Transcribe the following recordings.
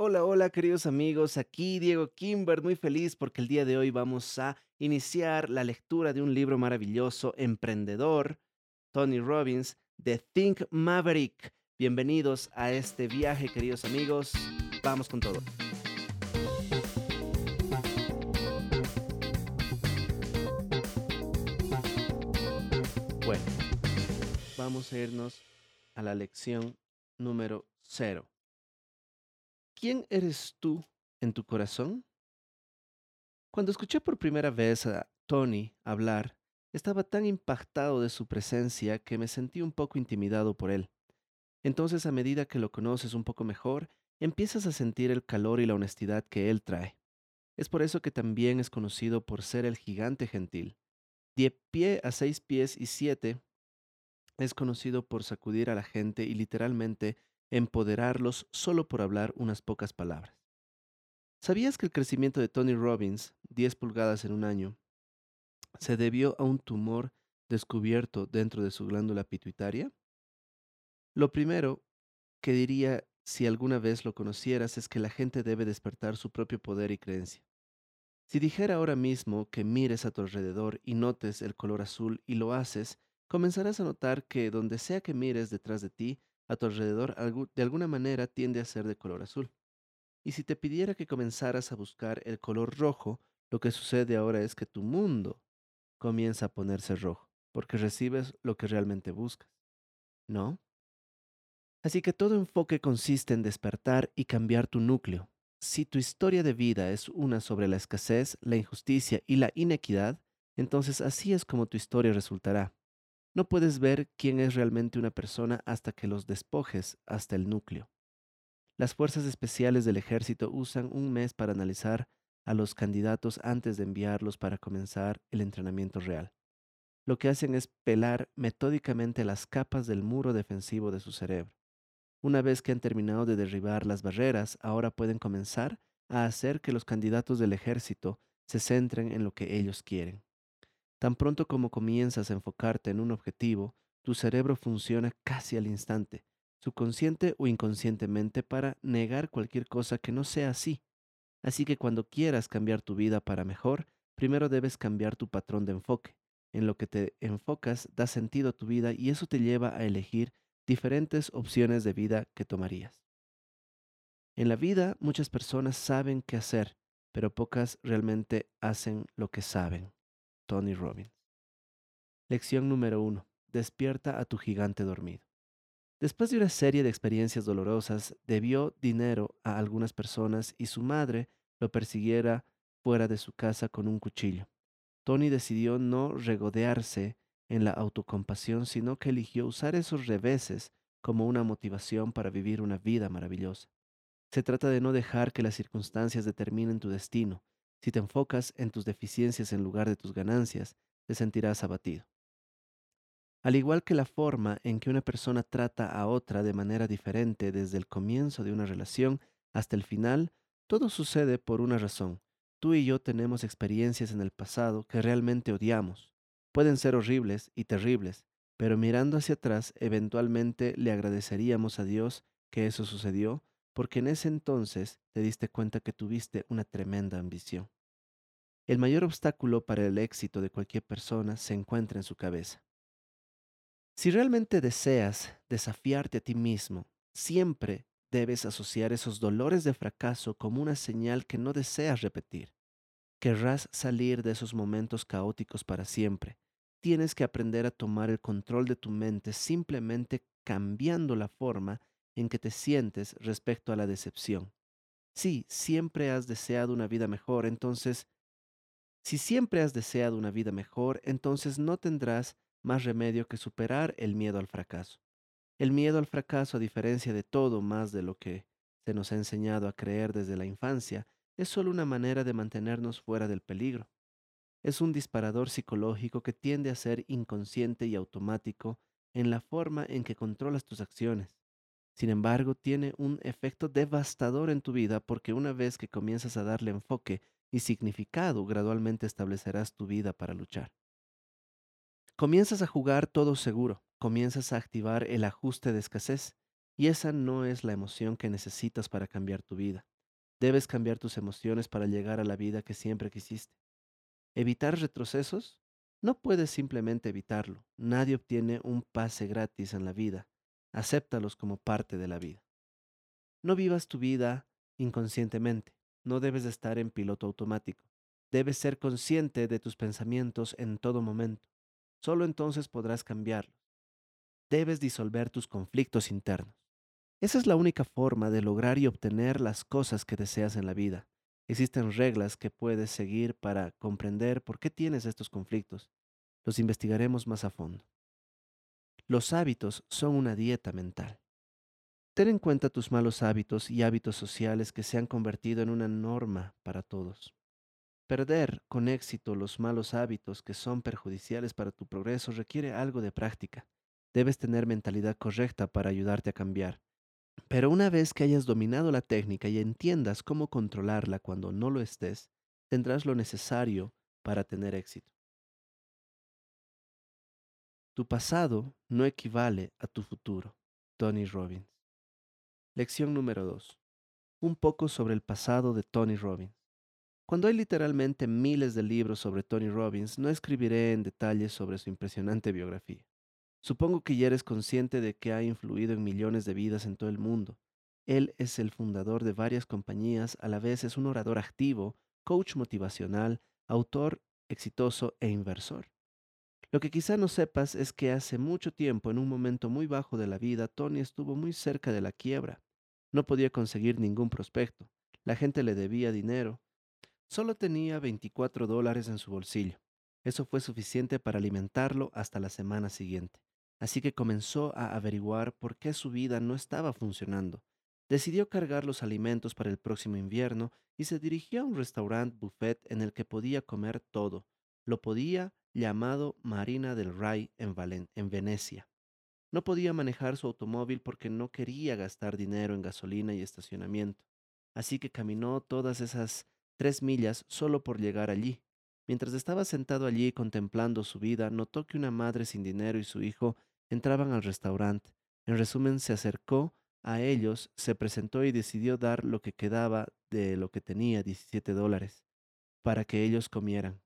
Hola, hola queridos amigos, aquí Diego Kimber, muy feliz porque el día de hoy vamos a iniciar la lectura de un libro maravilloso, Emprendedor, Tony Robbins, de Think Maverick. Bienvenidos a este viaje, queridos amigos. Vamos con todo. Bueno, vamos a irnos a la lección número cero. ¿Quién eres tú en tu corazón? Cuando escuché por primera vez a Tony hablar, estaba tan impactado de su presencia que me sentí un poco intimidado por él. Entonces, a medida que lo conoces un poco mejor, empiezas a sentir el calor y la honestidad que él trae. Es por eso que también es conocido por ser el gigante gentil. De pie a seis pies y siete, es conocido por sacudir a la gente y literalmente empoderarlos solo por hablar unas pocas palabras. ¿Sabías que el crecimiento de Tony Robbins, 10 pulgadas en un año, se debió a un tumor descubierto dentro de su glándula pituitaria? Lo primero que diría si alguna vez lo conocieras es que la gente debe despertar su propio poder y creencia. Si dijera ahora mismo que mires a tu alrededor y notes el color azul y lo haces, comenzarás a notar que donde sea que mires detrás de ti, a tu alrededor de alguna manera tiende a ser de color azul. Y si te pidiera que comenzaras a buscar el color rojo, lo que sucede ahora es que tu mundo comienza a ponerse rojo, porque recibes lo que realmente buscas. ¿No? Así que todo enfoque consiste en despertar y cambiar tu núcleo. Si tu historia de vida es una sobre la escasez, la injusticia y la inequidad, entonces así es como tu historia resultará. No puedes ver quién es realmente una persona hasta que los despojes hasta el núcleo. Las fuerzas especiales del ejército usan un mes para analizar a los candidatos antes de enviarlos para comenzar el entrenamiento real. Lo que hacen es pelar metódicamente las capas del muro defensivo de su cerebro. Una vez que han terminado de derribar las barreras, ahora pueden comenzar a hacer que los candidatos del ejército se centren en lo que ellos quieren. Tan pronto como comienzas a enfocarte en un objetivo, tu cerebro funciona casi al instante, subconsciente o inconscientemente, para negar cualquier cosa que no sea así. Así que cuando quieras cambiar tu vida para mejor, primero debes cambiar tu patrón de enfoque. En lo que te enfocas da sentido a tu vida y eso te lleva a elegir diferentes opciones de vida que tomarías. En la vida muchas personas saben qué hacer, pero pocas realmente hacen lo que saben. Tony Robbins. Lección número uno. Despierta a tu gigante dormido. Después de una serie de experiencias dolorosas, debió dinero a algunas personas y su madre lo persiguiera fuera de su casa con un cuchillo. Tony decidió no regodearse en la autocompasión, sino que eligió usar esos reveses como una motivación para vivir una vida maravillosa. Se trata de no dejar que las circunstancias determinen tu destino, si te enfocas en tus deficiencias en lugar de tus ganancias, te sentirás abatido. Al igual que la forma en que una persona trata a otra de manera diferente desde el comienzo de una relación hasta el final, todo sucede por una razón. Tú y yo tenemos experiencias en el pasado que realmente odiamos. Pueden ser horribles y terribles, pero mirando hacia atrás, eventualmente le agradeceríamos a Dios que eso sucedió porque en ese entonces te diste cuenta que tuviste una tremenda ambición. El mayor obstáculo para el éxito de cualquier persona se encuentra en su cabeza. Si realmente deseas desafiarte a ti mismo, siempre debes asociar esos dolores de fracaso como una señal que no deseas repetir. Querrás salir de esos momentos caóticos para siempre. Tienes que aprender a tomar el control de tu mente simplemente cambiando la forma en que te sientes respecto a la decepción. Si siempre has deseado una vida mejor, entonces, si siempre has deseado una vida mejor, entonces no tendrás más remedio que superar el miedo al fracaso. El miedo al fracaso, a diferencia de todo más de lo que se nos ha enseñado a creer desde la infancia, es solo una manera de mantenernos fuera del peligro. Es un disparador psicológico que tiende a ser inconsciente y automático en la forma en que controlas tus acciones. Sin embargo, tiene un efecto devastador en tu vida porque una vez que comienzas a darle enfoque y significado, gradualmente establecerás tu vida para luchar. Comienzas a jugar todo seguro, comienzas a activar el ajuste de escasez. Y esa no es la emoción que necesitas para cambiar tu vida. Debes cambiar tus emociones para llegar a la vida que siempre quisiste. ¿Evitar retrocesos? No puedes simplemente evitarlo. Nadie obtiene un pase gratis en la vida. Acéptalos como parte de la vida. No vivas tu vida inconscientemente. No debes estar en piloto automático. Debes ser consciente de tus pensamientos en todo momento. Solo entonces podrás cambiarlos. Debes disolver tus conflictos internos. Esa es la única forma de lograr y obtener las cosas que deseas en la vida. Existen reglas que puedes seguir para comprender por qué tienes estos conflictos. Los investigaremos más a fondo. Los hábitos son una dieta mental. Ten en cuenta tus malos hábitos y hábitos sociales que se han convertido en una norma para todos. Perder con éxito los malos hábitos que son perjudiciales para tu progreso requiere algo de práctica. Debes tener mentalidad correcta para ayudarte a cambiar. Pero una vez que hayas dominado la técnica y entiendas cómo controlarla cuando no lo estés, tendrás lo necesario para tener éxito. Tu pasado no equivale a tu futuro. Tony Robbins. Lección número 2. Un poco sobre el pasado de Tony Robbins. Cuando hay literalmente miles de libros sobre Tony Robbins, no escribiré en detalle sobre su impresionante biografía. Supongo que ya eres consciente de que ha influido en millones de vidas en todo el mundo. Él es el fundador de varias compañías, a la vez es un orador activo, coach motivacional, autor exitoso e inversor. Lo que quizá no sepas es que hace mucho tiempo, en un momento muy bajo de la vida, Tony estuvo muy cerca de la quiebra. No podía conseguir ningún prospecto. La gente le debía dinero. Solo tenía 24 dólares en su bolsillo. Eso fue suficiente para alimentarlo hasta la semana siguiente. Así que comenzó a averiguar por qué su vida no estaba funcionando. Decidió cargar los alimentos para el próximo invierno y se dirigió a un restaurante buffet en el que podía comer todo. Lo podía llamado Marina del Ray en, en Venecia. No podía manejar su automóvil porque no quería gastar dinero en gasolina y estacionamiento. Así que caminó todas esas tres millas solo por llegar allí. Mientras estaba sentado allí contemplando su vida, notó que una madre sin dinero y su hijo entraban al restaurante. En resumen, se acercó a ellos, se presentó y decidió dar lo que quedaba de lo que tenía, 17 dólares, para que ellos comieran.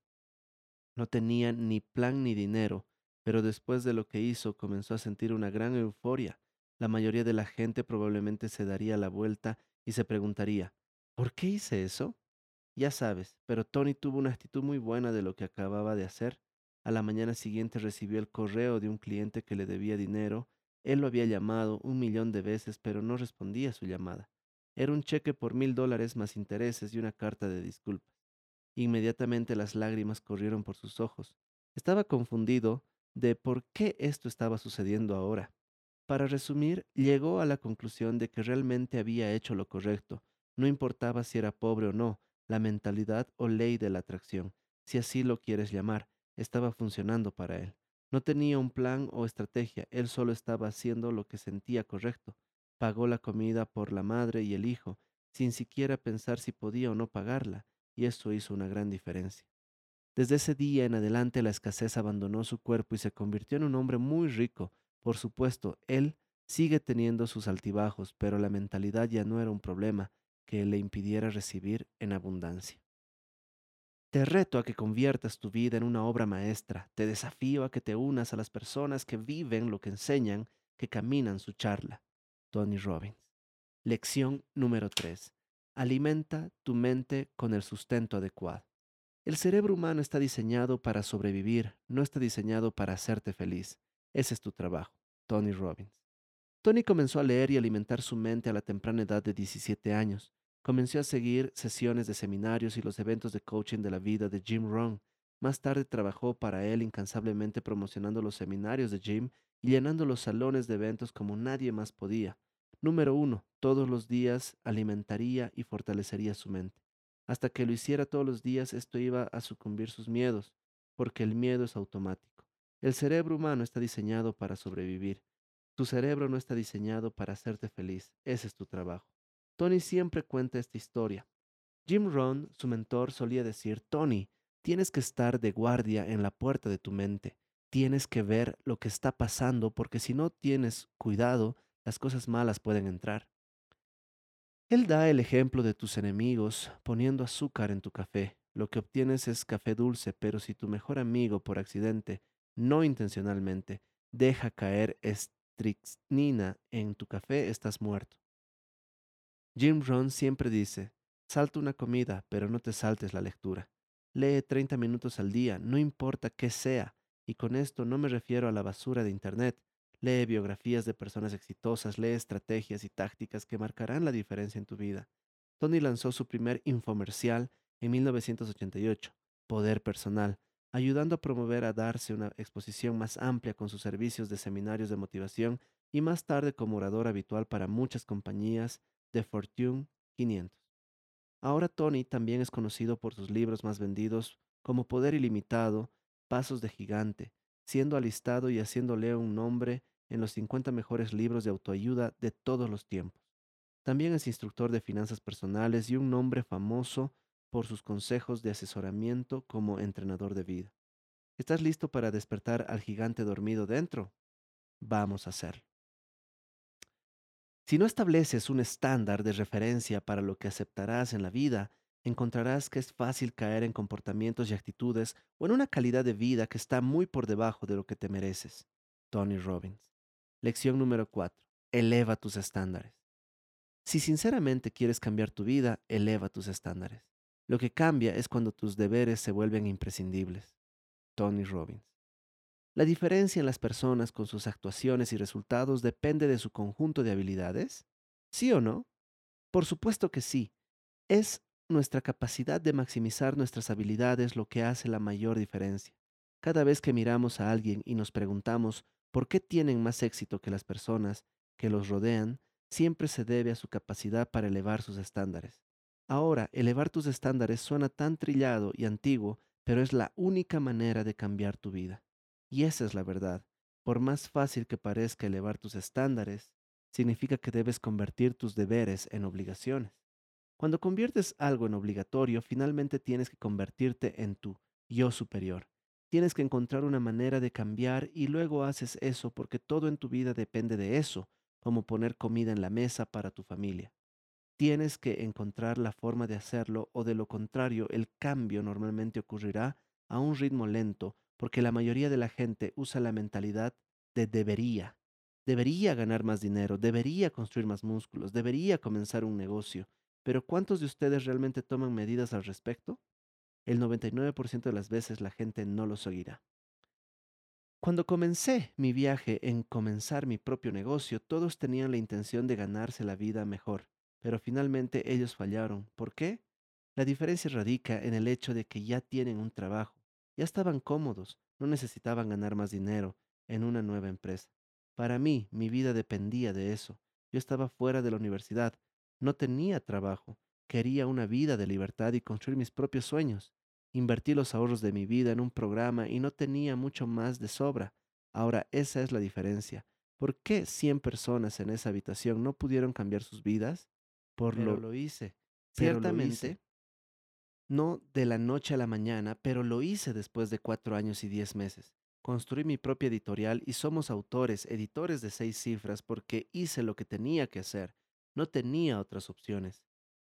No tenía ni plan ni dinero, pero después de lo que hizo comenzó a sentir una gran euforia. La mayoría de la gente probablemente se daría la vuelta y se preguntaría, ¿por qué hice eso? Ya sabes, pero Tony tuvo una actitud muy buena de lo que acababa de hacer. A la mañana siguiente recibió el correo de un cliente que le debía dinero. Él lo había llamado un millón de veces, pero no respondía a su llamada. Era un cheque por mil dólares más intereses y una carta de disculpas. Inmediatamente las lágrimas corrieron por sus ojos. Estaba confundido de por qué esto estaba sucediendo ahora. Para resumir, llegó a la conclusión de que realmente había hecho lo correcto. No importaba si era pobre o no, la mentalidad o ley de la atracción, si así lo quieres llamar, estaba funcionando para él. No tenía un plan o estrategia, él solo estaba haciendo lo que sentía correcto. Pagó la comida por la madre y el hijo, sin siquiera pensar si podía o no pagarla, y eso hizo una gran diferencia. Desde ese día en adelante la escasez abandonó su cuerpo y se convirtió en un hombre muy rico. Por supuesto, él sigue teniendo sus altibajos, pero la mentalidad ya no era un problema, que le impidiera recibir en abundancia. Te reto a que conviertas tu vida en una obra maestra, te desafío a que te unas a las personas que viven lo que enseñan, que caminan su charla. Tony Robbins. Lección número 3. Alimenta tu mente con el sustento adecuado. El cerebro humano está diseñado para sobrevivir, no está diseñado para hacerte feliz. Ese es tu trabajo. Tony Robbins. Tony comenzó a leer y alimentar su mente a la temprana edad de 17 años. Comenzó a seguir sesiones de seminarios y los eventos de coaching de la vida de Jim Rohn. Más tarde trabajó para él incansablemente promocionando los seminarios de Jim y llenando los salones de eventos como nadie más podía. Número uno, todos los días alimentaría y fortalecería su mente. Hasta que lo hiciera todos los días, esto iba a sucumbir sus miedos, porque el miedo es automático. El cerebro humano está diseñado para sobrevivir. Tu cerebro no está diseñado para hacerte feliz. Ese es tu trabajo. Tony siempre cuenta esta historia. Jim Rohn, su mentor, solía decir, Tony, tienes que estar de guardia en la puerta de tu mente. Tienes que ver lo que está pasando porque si no tienes cuidado, las cosas malas pueden entrar. Él da el ejemplo de tus enemigos poniendo azúcar en tu café. Lo que obtienes es café dulce, pero si tu mejor amigo por accidente, no intencionalmente, deja caer estricnina en tu café, estás muerto. Jim Rohn siempre dice, salta una comida, pero no te saltes la lectura. Lee 30 minutos al día, no importa qué sea, y con esto no me refiero a la basura de Internet. Lee biografías de personas exitosas, lee estrategias y tácticas que marcarán la diferencia en tu vida. Tony lanzó su primer infomercial en 1988, Poder Personal, ayudando a promover a darse una exposición más amplia con sus servicios de seminarios de motivación y más tarde como orador habitual para muchas compañías de Fortune 500. Ahora Tony también es conocido por sus libros más vendidos como Poder Ilimitado, Pasos de Gigante, siendo alistado y haciéndole un nombre en los 50 mejores libros de autoayuda de todos los tiempos. También es instructor de finanzas personales y un nombre famoso por sus consejos de asesoramiento como entrenador de vida. ¿Estás listo para despertar al gigante dormido dentro? Vamos a hacerlo. Si no estableces un estándar de referencia para lo que aceptarás en la vida, encontrarás que es fácil caer en comportamientos y actitudes o en una calidad de vida que está muy por debajo de lo que te mereces. Tony Robbins. Lección número 4. Eleva tus estándares. Si sinceramente quieres cambiar tu vida, eleva tus estándares. Lo que cambia es cuando tus deberes se vuelven imprescindibles. Tony Robbins. La diferencia en las personas con sus actuaciones y resultados depende de su conjunto de habilidades. ¿Sí o no? Por supuesto que sí. Es nuestra capacidad de maximizar nuestras habilidades lo que hace la mayor diferencia. Cada vez que miramos a alguien y nos preguntamos por qué tienen más éxito que las personas que los rodean, siempre se debe a su capacidad para elevar sus estándares. Ahora, elevar tus estándares suena tan trillado y antiguo, pero es la única manera de cambiar tu vida. Y esa es la verdad. Por más fácil que parezca elevar tus estándares, significa que debes convertir tus deberes en obligaciones. Cuando conviertes algo en obligatorio, finalmente tienes que convertirte en tu yo superior. Tienes que encontrar una manera de cambiar y luego haces eso porque todo en tu vida depende de eso, como poner comida en la mesa para tu familia. Tienes que encontrar la forma de hacerlo o de lo contrario el cambio normalmente ocurrirá a un ritmo lento porque la mayoría de la gente usa la mentalidad de debería. Debería ganar más dinero, debería construir más músculos, debería comenzar un negocio. Pero ¿cuántos de ustedes realmente toman medidas al respecto? El 99% de las veces la gente no lo seguirá. Cuando comencé mi viaje en comenzar mi propio negocio, todos tenían la intención de ganarse la vida mejor, pero finalmente ellos fallaron. ¿Por qué? La diferencia radica en el hecho de que ya tienen un trabajo, ya estaban cómodos, no necesitaban ganar más dinero en una nueva empresa. Para mí, mi vida dependía de eso. Yo estaba fuera de la universidad, no tenía trabajo, quería una vida de libertad y construir mis propios sueños. Invertí los ahorros de mi vida en un programa y no tenía mucho más de sobra. Ahora, esa es la diferencia. ¿Por qué 100 personas en esa habitación no pudieron cambiar sus vidas? Por lo, lo hice. Ciertamente, no de la noche a la mañana, pero lo hice después de cuatro años y diez meses. Construí mi propia editorial y somos autores, editores de seis cifras porque hice lo que tenía que hacer. No tenía otras opciones.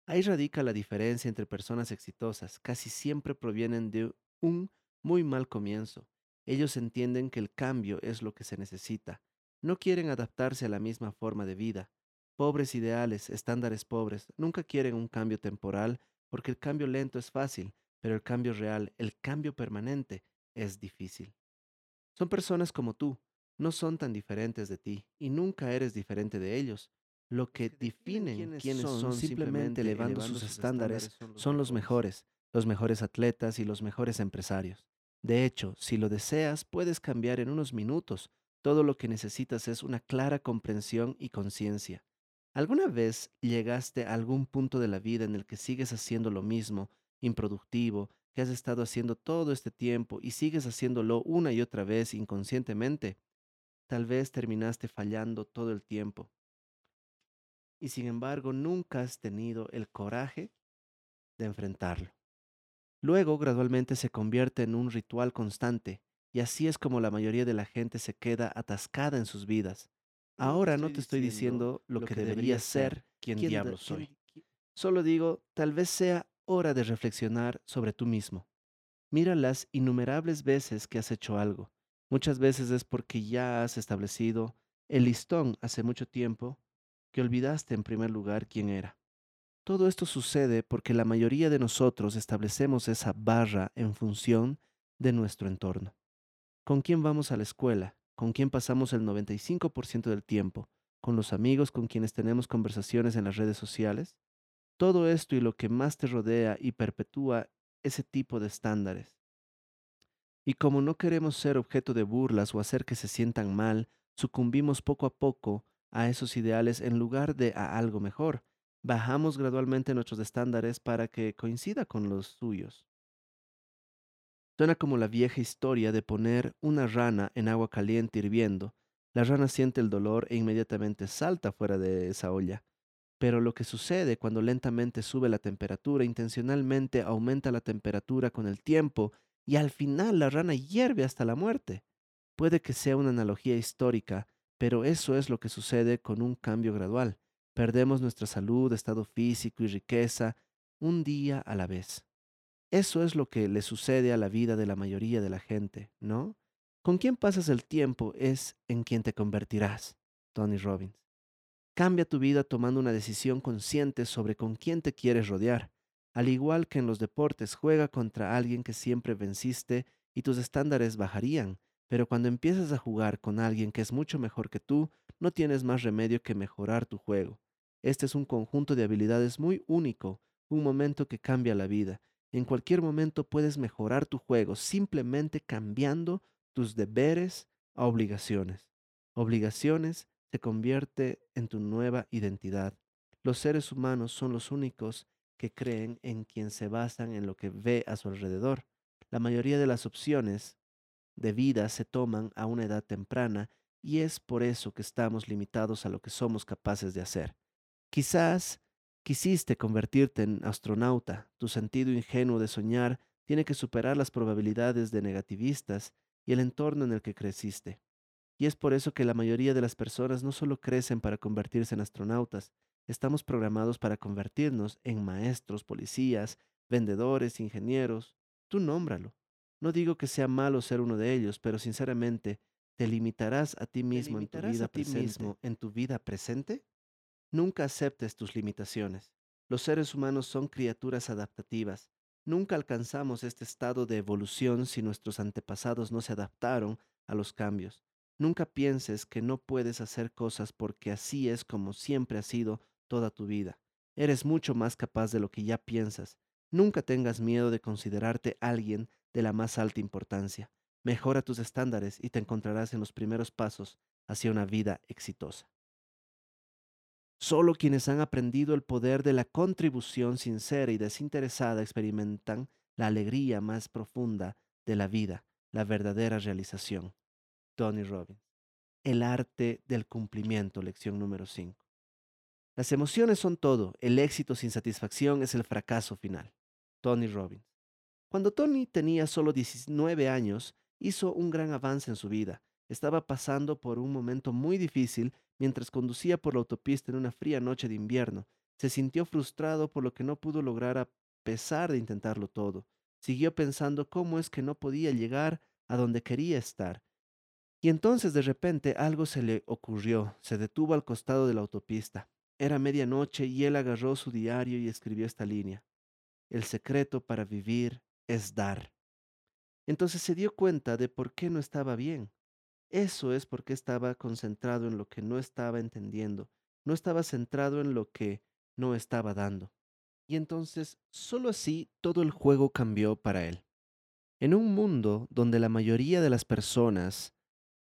Ahí radica la diferencia entre personas exitosas. Casi siempre provienen de un muy mal comienzo. Ellos entienden que el cambio es lo que se necesita. No quieren adaptarse a la misma forma de vida. Pobres ideales, estándares pobres, nunca quieren un cambio temporal porque el cambio lento es fácil, pero el cambio real, el cambio permanente, es difícil. Son personas como tú, no son tan diferentes de ti y nunca eres diferente de ellos. Lo que definen quiénes son, simplemente elevando sus estándares son los mejores, los mejores atletas y los mejores empresarios. De hecho, si lo deseas, puedes cambiar en unos minutos. Todo lo que necesitas es una clara comprensión y conciencia. ¿Alguna vez llegaste a algún punto de la vida en el que sigues haciendo lo mismo, improductivo, que has estado haciendo todo este tiempo y sigues haciéndolo una y otra vez inconscientemente? Tal vez terminaste fallando todo el tiempo. Y sin embargo, nunca has tenido el coraje de enfrentarlo. Luego, gradualmente se convierte en un ritual constante, y así es como la mayoría de la gente se queda atascada en sus vidas. Ahora no te estoy diciendo lo que debería ser quien diablo soy. Solo digo, tal vez sea hora de reflexionar sobre tú mismo. Mira las innumerables veces que has hecho algo. Muchas veces es porque ya has establecido el listón hace mucho tiempo que olvidaste en primer lugar quién era. Todo esto sucede porque la mayoría de nosotros establecemos esa barra en función de nuestro entorno. ¿Con quién vamos a la escuela? ¿Con quién pasamos el 95% del tiempo? ¿Con los amigos con quienes tenemos conversaciones en las redes sociales? Todo esto y lo que más te rodea y perpetúa ese tipo de estándares. Y como no queremos ser objeto de burlas o hacer que se sientan mal, sucumbimos poco a poco a esos ideales en lugar de a algo mejor. Bajamos gradualmente nuestros estándares para que coincida con los suyos. Suena como la vieja historia de poner una rana en agua caliente hirviendo. La rana siente el dolor e inmediatamente salta fuera de esa olla. Pero lo que sucede cuando lentamente sube la temperatura, intencionalmente aumenta la temperatura con el tiempo y al final la rana hierve hasta la muerte. Puede que sea una analogía histórica, pero eso es lo que sucede con un cambio gradual. Perdemos nuestra salud, estado físico y riqueza un día a la vez. Eso es lo que le sucede a la vida de la mayoría de la gente, ¿no? Con quién pasas el tiempo es en quien te convertirás, Tony Robbins. Cambia tu vida tomando una decisión consciente sobre con quién te quieres rodear. Al igual que en los deportes, juega contra alguien que siempre venciste y tus estándares bajarían, pero cuando empiezas a jugar con alguien que es mucho mejor que tú, no tienes más remedio que mejorar tu juego. Este es un conjunto de habilidades muy único, un momento que cambia la vida. En cualquier momento puedes mejorar tu juego simplemente cambiando tus deberes a obligaciones. Obligaciones se convierte en tu nueva identidad. Los seres humanos son los únicos que creen en quien se basan en lo que ve a su alrededor. La mayoría de las opciones de vida se toman a una edad temprana y es por eso que estamos limitados a lo que somos capaces de hacer. Quizás quisiste convertirte en astronauta, tu sentido ingenuo de soñar tiene que superar las probabilidades de negativistas y el entorno en el que creciste. Y es por eso que la mayoría de las personas no solo crecen para convertirse en astronautas, estamos programados para convertirnos en maestros, policías, vendedores, ingenieros. Tú nómbralo. No digo que sea malo ser uno de ellos, pero sinceramente, ¿te limitarás a ti mismo, en tu, vida mismo en tu vida presente? Nunca aceptes tus limitaciones. Los seres humanos son criaturas adaptativas. Nunca alcanzamos este estado de evolución si nuestros antepasados no se adaptaron a los cambios. Nunca pienses que no puedes hacer cosas porque así es como siempre ha sido toda tu vida. Eres mucho más capaz de lo que ya piensas. Nunca tengas miedo de considerarte alguien de la más alta importancia. Mejora tus estándares y te encontrarás en los primeros pasos hacia una vida exitosa. Solo quienes han aprendido el poder de la contribución sincera y desinteresada experimentan la alegría más profunda de la vida, la verdadera realización. Tony Robbins. El arte del cumplimiento, lección número 5. Las emociones son todo, el éxito sin satisfacción es el fracaso final. Tony Robbins. Cuando Tony tenía solo 19 años, hizo un gran avance en su vida. Estaba pasando por un momento muy difícil mientras conducía por la autopista en una fría noche de invierno. Se sintió frustrado por lo que no pudo lograr a pesar de intentarlo todo. Siguió pensando cómo es que no podía llegar a donde quería estar. Y entonces de repente algo se le ocurrió. Se detuvo al costado de la autopista. Era medianoche y él agarró su diario y escribió esta línea. El secreto para vivir es dar. Entonces se dio cuenta de por qué no estaba bien. Eso es porque estaba concentrado en lo que no estaba entendiendo, no estaba centrado en lo que no estaba dando. Y entonces, solo así, todo el juego cambió para él. En un mundo donde la mayoría de las personas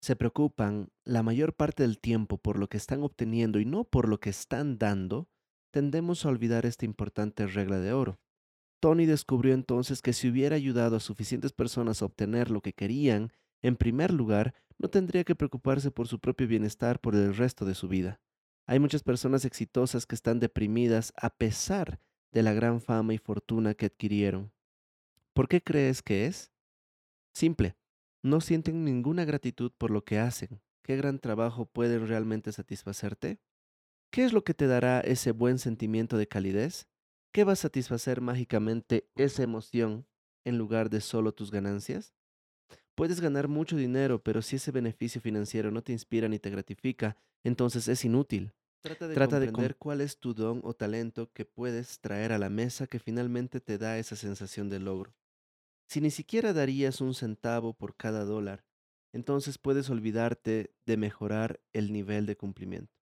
se preocupan la mayor parte del tiempo por lo que están obteniendo y no por lo que están dando, tendemos a olvidar esta importante regla de oro. Tony descubrió entonces que si hubiera ayudado a suficientes personas a obtener lo que querían, en primer lugar, no tendría que preocuparse por su propio bienestar por el resto de su vida. Hay muchas personas exitosas que están deprimidas a pesar de la gran fama y fortuna que adquirieron. ¿Por qué crees que es? Simple, no sienten ninguna gratitud por lo que hacen. qué gran trabajo pueden realmente satisfacerte? ¿Qué es lo que te dará ese buen sentimiento de calidez? ¿Qué va a satisfacer mágicamente esa emoción en lugar de solo tus ganancias? Puedes ganar mucho dinero, pero si ese beneficio financiero no te inspira ni te gratifica, entonces es inútil. Trata de Trata de comprender comprender cuál es tu don o talento que puedes traer a la mesa que finalmente te da esa sensación de logro. Si ni siquiera darías un centavo por cada dólar, entonces puedes olvidarte de mejorar el nivel de cumplimiento.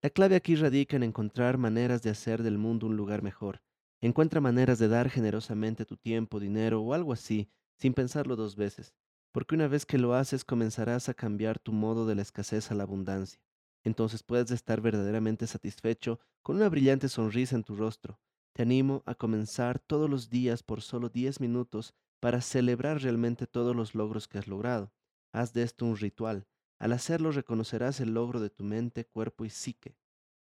La clave aquí radica en encontrar maneras de hacer del mundo un lugar mejor. Encuentra maneras de dar generosamente tu tiempo, dinero o algo así, sin pensarlo dos veces, porque una vez que lo haces comenzarás a cambiar tu modo de la escasez a la abundancia. Entonces puedes estar verdaderamente satisfecho con una brillante sonrisa en tu rostro. Te animo a comenzar todos los días por solo 10 minutos para celebrar realmente todos los logros que has logrado. Haz de esto un ritual. Al hacerlo reconocerás el logro de tu mente, cuerpo y psique.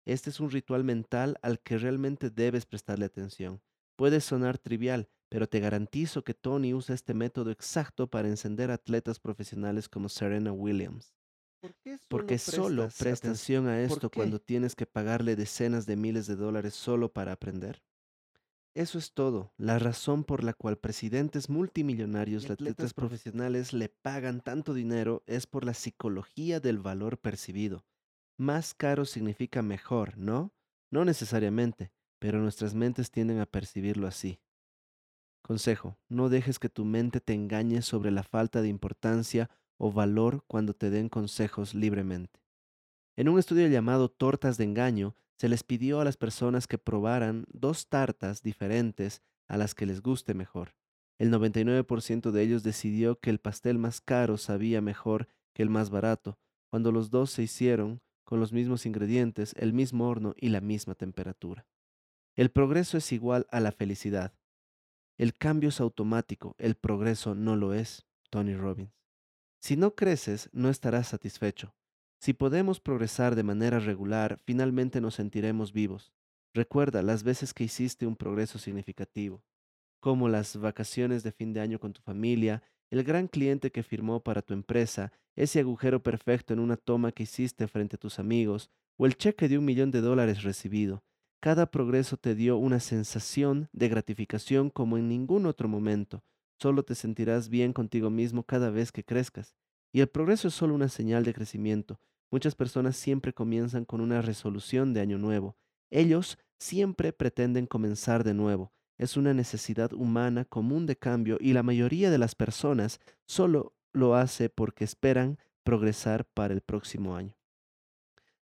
Este es un ritual mental al que realmente debes prestarle atención. Puede sonar trivial, pero te garantizo que Tony usa este método exacto para encender atletas profesionales como Serena Williams. por qué Porque solo presta atención? a ¿Por esto cuando tienes que pagarle decenas de miles de dólares solo para aprender. Eso es todo, la razón por la cual presidentes multimillonarios Y atletas atletas prof- profesionales le pagan tanto dinero es por la psicología del valor percibido. Más caro significa mejor, ¿no? No necesariamente, pero nuestras mentes tienden a percibirlo así. Consejo, no dejes que tu mente te engañe sobre la falta de importancia o valor cuando te den consejos libremente. En un estudio llamado Tortas de Engaño, se les pidió a las personas que probaran dos tartas diferentes a las que les guste mejor. El 99% de ellos decidió que el pastel más caro sabía mejor que el más barato, cuando los dos se hicieron con los mismos ingredientes, el mismo horno y la misma temperatura. El progreso es igual a la felicidad. El cambio es automático, el progreso no lo es. Tony Robbins. Si no creces, no estarás satisfecho. Si podemos progresar de manera regular, finalmente nos sentiremos vivos. Recuerda las veces que hiciste un progreso significativo, como las vacaciones de fin de año con tu familia, el gran cliente que firmó para tu empresa, ese agujero perfecto en una toma que hiciste frente a tus amigos, o el cheque de un millón de dólares recibido. Cada progreso te dio una sensación de gratificación como en ningún otro momento. Solo te sentirás bien contigo mismo cada vez que crezcas. Y el progreso es solo una señal de crecimiento. Muchas personas siempre comienzan con una resolución de año nuevo. Ellos siempre pretenden comenzar de nuevo. Es una necesidad humana común de cambio y la mayoría de las personas solo lo hace porque esperan progresar para el próximo año.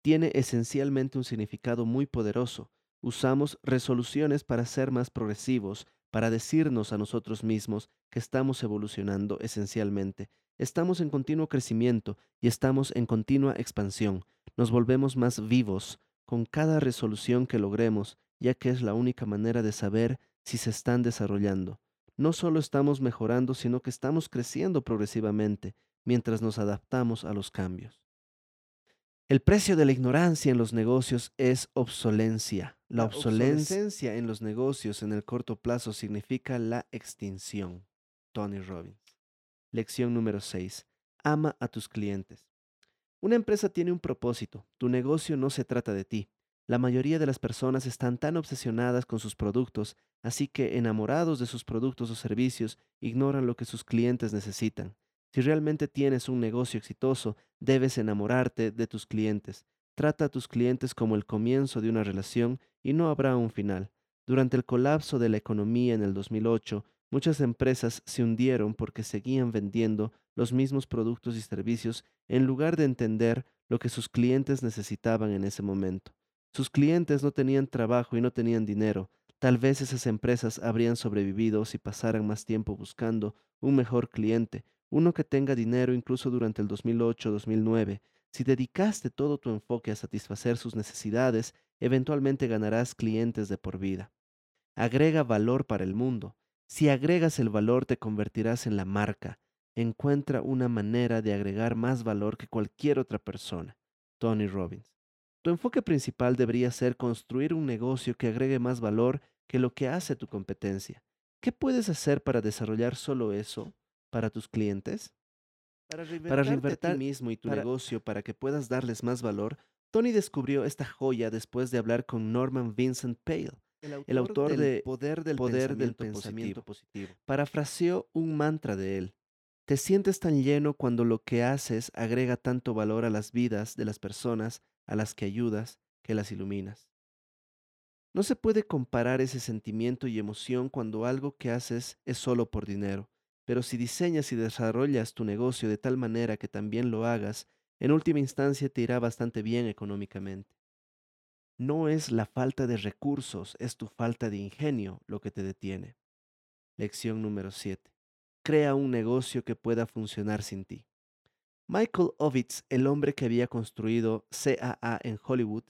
Tiene esencialmente un significado muy poderoso. Usamos resoluciones para ser más progresivos, para decirnos a nosotros mismos que estamos evolucionando esencialmente. Estamos en continuo crecimiento y estamos en continua expansión. Nos volvemos más vivos con cada resolución que logremos, ya que es la única manera de saber si se están desarrollando. No solo estamos mejorando, sino que estamos creciendo progresivamente mientras nos adaptamos a los cambios. El precio de la ignorancia en los negocios es obsolencia. La La obsolescencia en los negocios en el corto plazo significa la extinción. Tony Robbins. Lección número 6. Ama a tus clientes. Una empresa tiene un propósito. Tu negocio no se trata de ti. La mayoría de las personas están tan obsesionadas con sus productos, así que enamorados de sus productos o servicios, ignoran lo que sus clientes necesitan. Si realmente tienes un negocio exitoso, debes enamorarte de tus clientes. Trata a tus clientes como el comienzo de una relación y no habrá un final. Durante el colapso de la economía en el 2008, muchas empresas se hundieron porque seguían vendiendo los mismos productos y servicios en lugar de entender lo que sus clientes necesitaban en ese momento. Sus clientes no tenían trabajo y no tenían dinero. Tal vez esas empresas habrían sobrevivido si pasaran más tiempo buscando un mejor cliente, uno que tenga dinero incluso durante el 2008-2009. Si dedicaste todo tu enfoque a satisfacer sus necesidades, eventualmente ganarás clientes de por vida. Agrega valor para el mundo. Si agregas el valor, te convertirás en la marca. Encuentra una manera de agregar más valor que cualquier otra persona. Tony Robbins. Tu enfoque principal debería ser construir un negocio que agregue más valor que lo que hace tu competencia. ¿Qué puedes hacer para desarrollar solo eso para tus clientes? Para reinvertir a ti mismo y tu negocio para que puedas darles más valor, Tony descubrió esta joya después de hablar con Norman Vincent Pale, el autor, de Poder del, poder pensamiento, del pensamiento positivo. Parafraseó un mantra de él. Te sientes tan lleno cuando lo que haces agrega tanto valor a las vidas de las personas a las que ayudas que las iluminas. No se puede comparar ese sentimiento y emoción cuando algo que haces es solo por dinero, pero si diseñas y desarrollas tu negocio de tal manera que también lo hagas, en última instancia te irá bastante bien económicamente. No es la falta de recursos, es tu falta de ingenio lo que te detiene. Lección número 7. Crea un negocio que pueda funcionar sin ti. Michael Ovitz, el hombre que había construido CAA en Hollywood,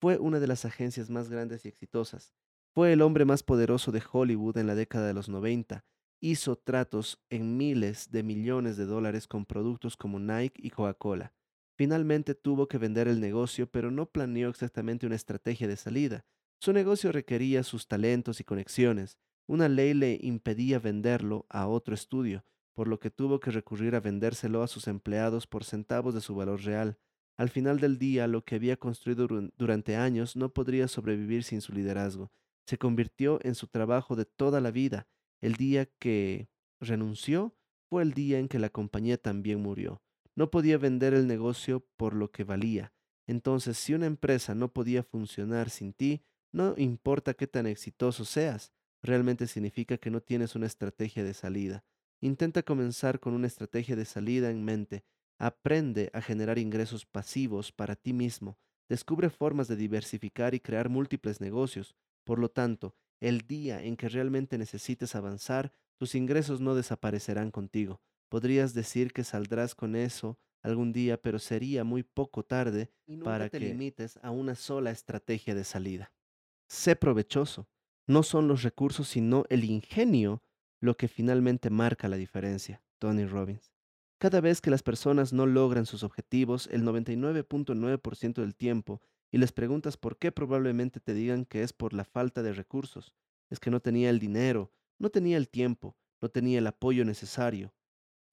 fue una de las agencias más grandes y exitosas. Fue el hombre más poderoso de Hollywood en la década de los 90 hizo tratos en miles de millones de dólares con productos como Nike y Coca-Cola. Finalmente tuvo que vender el negocio, pero no planeó exactamente una estrategia de salida. Su negocio requería sus talentos y conexiones. Una ley le impedía venderlo a otro estudio, por lo que tuvo que recurrir a vendérselo a sus empleados por centavos de su valor real. Al final del día, lo que había construido durante años no podría sobrevivir sin su liderazgo. Se convirtió en su trabajo de toda la vida el día que renunció fue el día en que la compañía también murió. No podía vender el negocio por lo que valía. Entonces, si una empresa no podía funcionar sin ti, no importa qué tan exitoso seas, realmente significa que no tienes una estrategia de salida. Intenta comenzar con una estrategia de salida en mente. Aprende a generar ingresos pasivos para ti mismo. Descubre formas de diversificar y crear múltiples negocios. Por lo tanto, el día en que realmente necesites avanzar, tus ingresos no desaparecerán contigo. Podrías decir que saldrás con eso algún día, pero sería muy poco tarde para que te limites a una sola estrategia de salida. Sé provechoso. No son los recursos, sino el ingenio lo que finalmente marca la diferencia. Tony Robbins. Cada vez que las personas no logran sus objetivos, el 99.9% del tiempo y les preguntas por qué, probablemente te digan que es por la falta de recursos, es que no tenía el dinero, no tenía el tiempo, no tenía el apoyo necesario.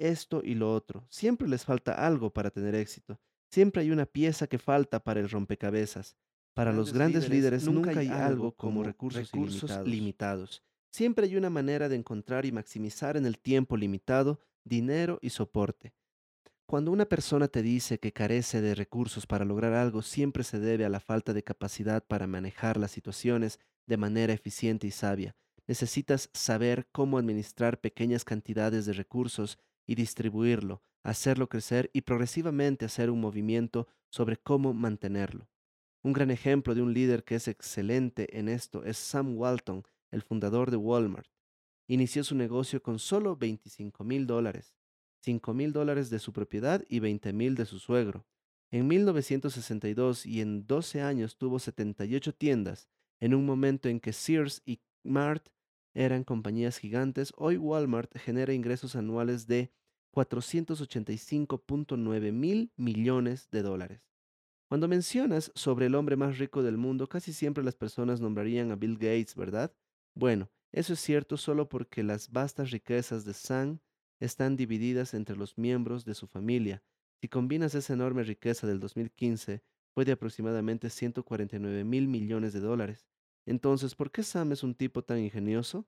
Esto y lo otro. Siempre les falta algo para tener éxito. Siempre hay una pieza que falta para el rompecabezas. Para los grandes líderes, nunca hay algo como, recursos, limitados. limitados. Siempre hay una manera de encontrar y maximizar en el tiempo limitado dinero y soporte. Cuando una persona te dice que carece de recursos para lograr algo, siempre se debe a la falta de capacidad para manejar las situaciones de manera eficiente y sabia. Necesitas saber cómo administrar pequeñas cantidades de recursos y distribuirlo, hacerlo crecer y progresivamente hacer un movimiento sobre cómo mantenerlo. Un gran ejemplo de un líder que es excelente en esto es Sam Walton, el fundador de Walmart. Inició su negocio con solo 25 mil dólares 5 mil dólares de su propiedad y 20 mil de su suegro. En 1962 y en 12 años tuvo 78 tiendas, en un momento en que Sears y Mart eran compañías gigantes, hoy Walmart genera ingresos anuales de 485.9 mil millones de dólares. Cuando mencionas sobre el hombre más rico del mundo, casi siempre las personas nombrarían a Bill Gates, ¿verdad? Bueno, eso es cierto solo porque las vastas riquezas de Sam están divididas entre los miembros de su familia. Si combinas esa enorme riqueza del 2015, fue de aproximadamente 149 mil millones de dólares. Entonces, ¿por qué Sam es un tipo tan ingenioso?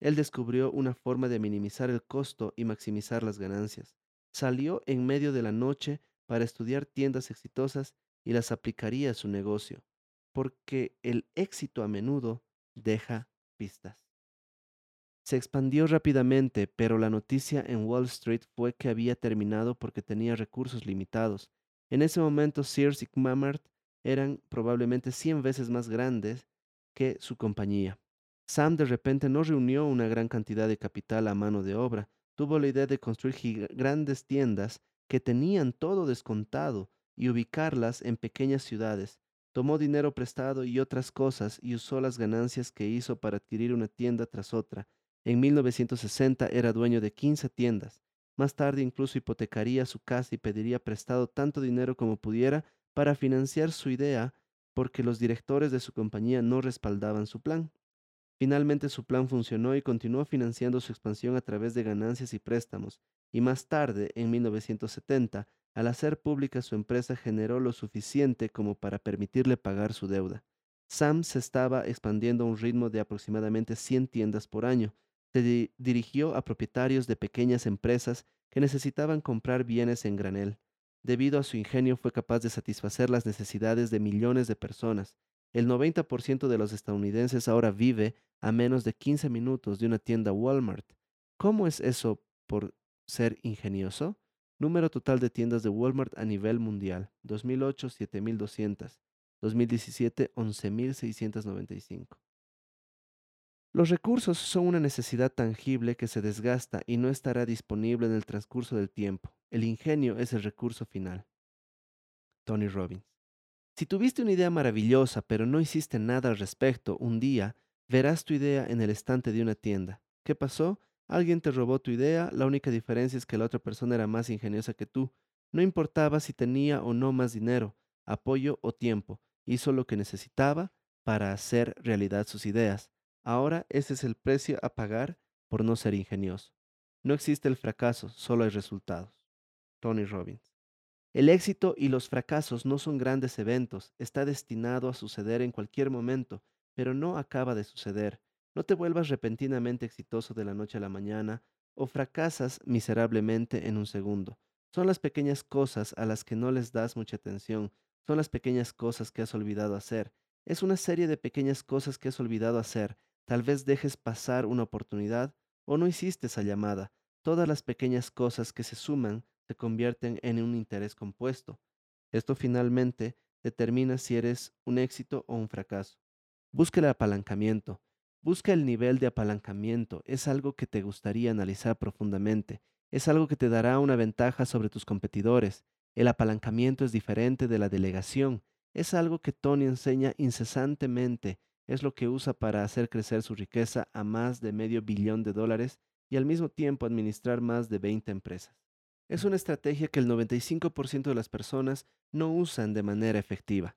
Él descubrió una forma de minimizar el costo y maximizar las ganancias. Salió en medio de la noche para estudiar tiendas exitosas y las aplicaría a su negocio, porque el éxito a menudo deja pistas. Se expandió rápidamente, pero la noticia en Wall Street fue que había terminado porque tenía recursos limitados. En ese momento Sears y Kmart eran probablemente 100 veces más grandes que su compañía. Sam de repente no reunió una gran cantidad de capital a mano de obra. Tuvo la idea de construir grandes tiendas que tenían todo descontado y ubicarlas en pequeñas ciudades. Tomó dinero prestado y otras cosas y usó las ganancias que hizo para adquirir una tienda tras otra. En 1960 era dueño de 15 tiendas. Más tarde incluso hipotecaría su casa y pediría prestado tanto dinero como pudiera para financiar su idea porque los directores de su compañía no respaldaban su plan. Finalmente su plan funcionó y continuó financiando su expansión a través de ganancias y préstamos, y más tarde, en 1970, al hacer pública su empresa generó lo suficiente como para permitirle pagar su deuda. Sam se estaba expandiendo a un ritmo de aproximadamente 100 tiendas por año. Se di- dirigió a propietarios de pequeñas empresas que necesitaban comprar bienes en granel. Debido a su ingenio fue capaz de satisfacer las necesidades de millones de personas. El 90% de los estadounidenses ahora vive a menos de 15 minutos de una tienda Walmart. ¿Cómo es eso por ser ingenioso? Número total de tiendas de Walmart a nivel mundial. 2008, 7.200. 2017, 11.695. Los recursos son una necesidad tangible que se desgasta y no estará disponible en el transcurso del tiempo. El ingenio es el recurso final. Tony Robbins. Si tuviste una idea maravillosa pero no hiciste nada al respecto, un día verás tu idea en el estante de una tienda. ¿Qué pasó? Alguien te robó tu idea, la única diferencia es que la otra persona era más ingeniosa que tú. No importaba si tenía o no más dinero, apoyo o tiempo, hizo lo que necesitaba para hacer realidad sus ideas. Ahora ese es el precio a pagar por no ser ingenioso. No existe el fracaso, solo hay resultados. Tony Robbins. El éxito y los fracasos no son grandes eventos, está destinado a suceder en cualquier momento, pero no acaba de suceder. No te vuelvas repentinamente exitoso de la noche a la mañana o fracasas miserablemente en un segundo. Son las pequeñas cosas a las que no les das mucha atención, son las pequeñas cosas que has olvidado hacer. Es una serie de pequeñas cosas que has olvidado hacer. Tal vez dejes pasar una oportunidad o no hiciste esa llamada. Todas las pequeñas cosas que se suman se convierten en un interés compuesto. Esto finalmente determina si eres un éxito o un fracaso. Busca el apalancamiento. Busca el nivel de apalancamiento. Es algo que te gustaría analizar profundamente. Es algo que te dará una ventaja sobre tus competidores. El apalancamiento es diferente de la delegación. Es algo que Tony enseña incesantemente. Es lo que usa para hacer crecer su riqueza a más de medio billón de dólares y al mismo tiempo administrar más de 20 empresas. Es una estrategia que el 95% de las personas no usan de manera efectiva.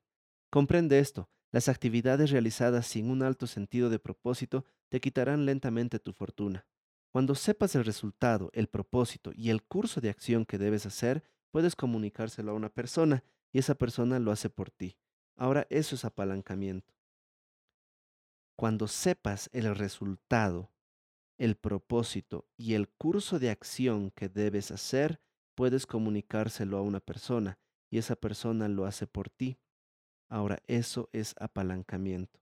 Comprende esto, las actividades realizadas sin un alto sentido de propósito te quitarán lentamente tu fortuna. Cuando sepas el resultado, el propósito y el curso de acción que debes hacer, puedes comunicárselo a una persona y esa persona lo hace por ti. Ahora eso es apalancamiento. Cuando sepas el resultado, el propósito y el curso de acción que debes hacer, puedes comunicárselo a una persona y esa persona lo hace por ti. Ahora, eso es apalancamiento.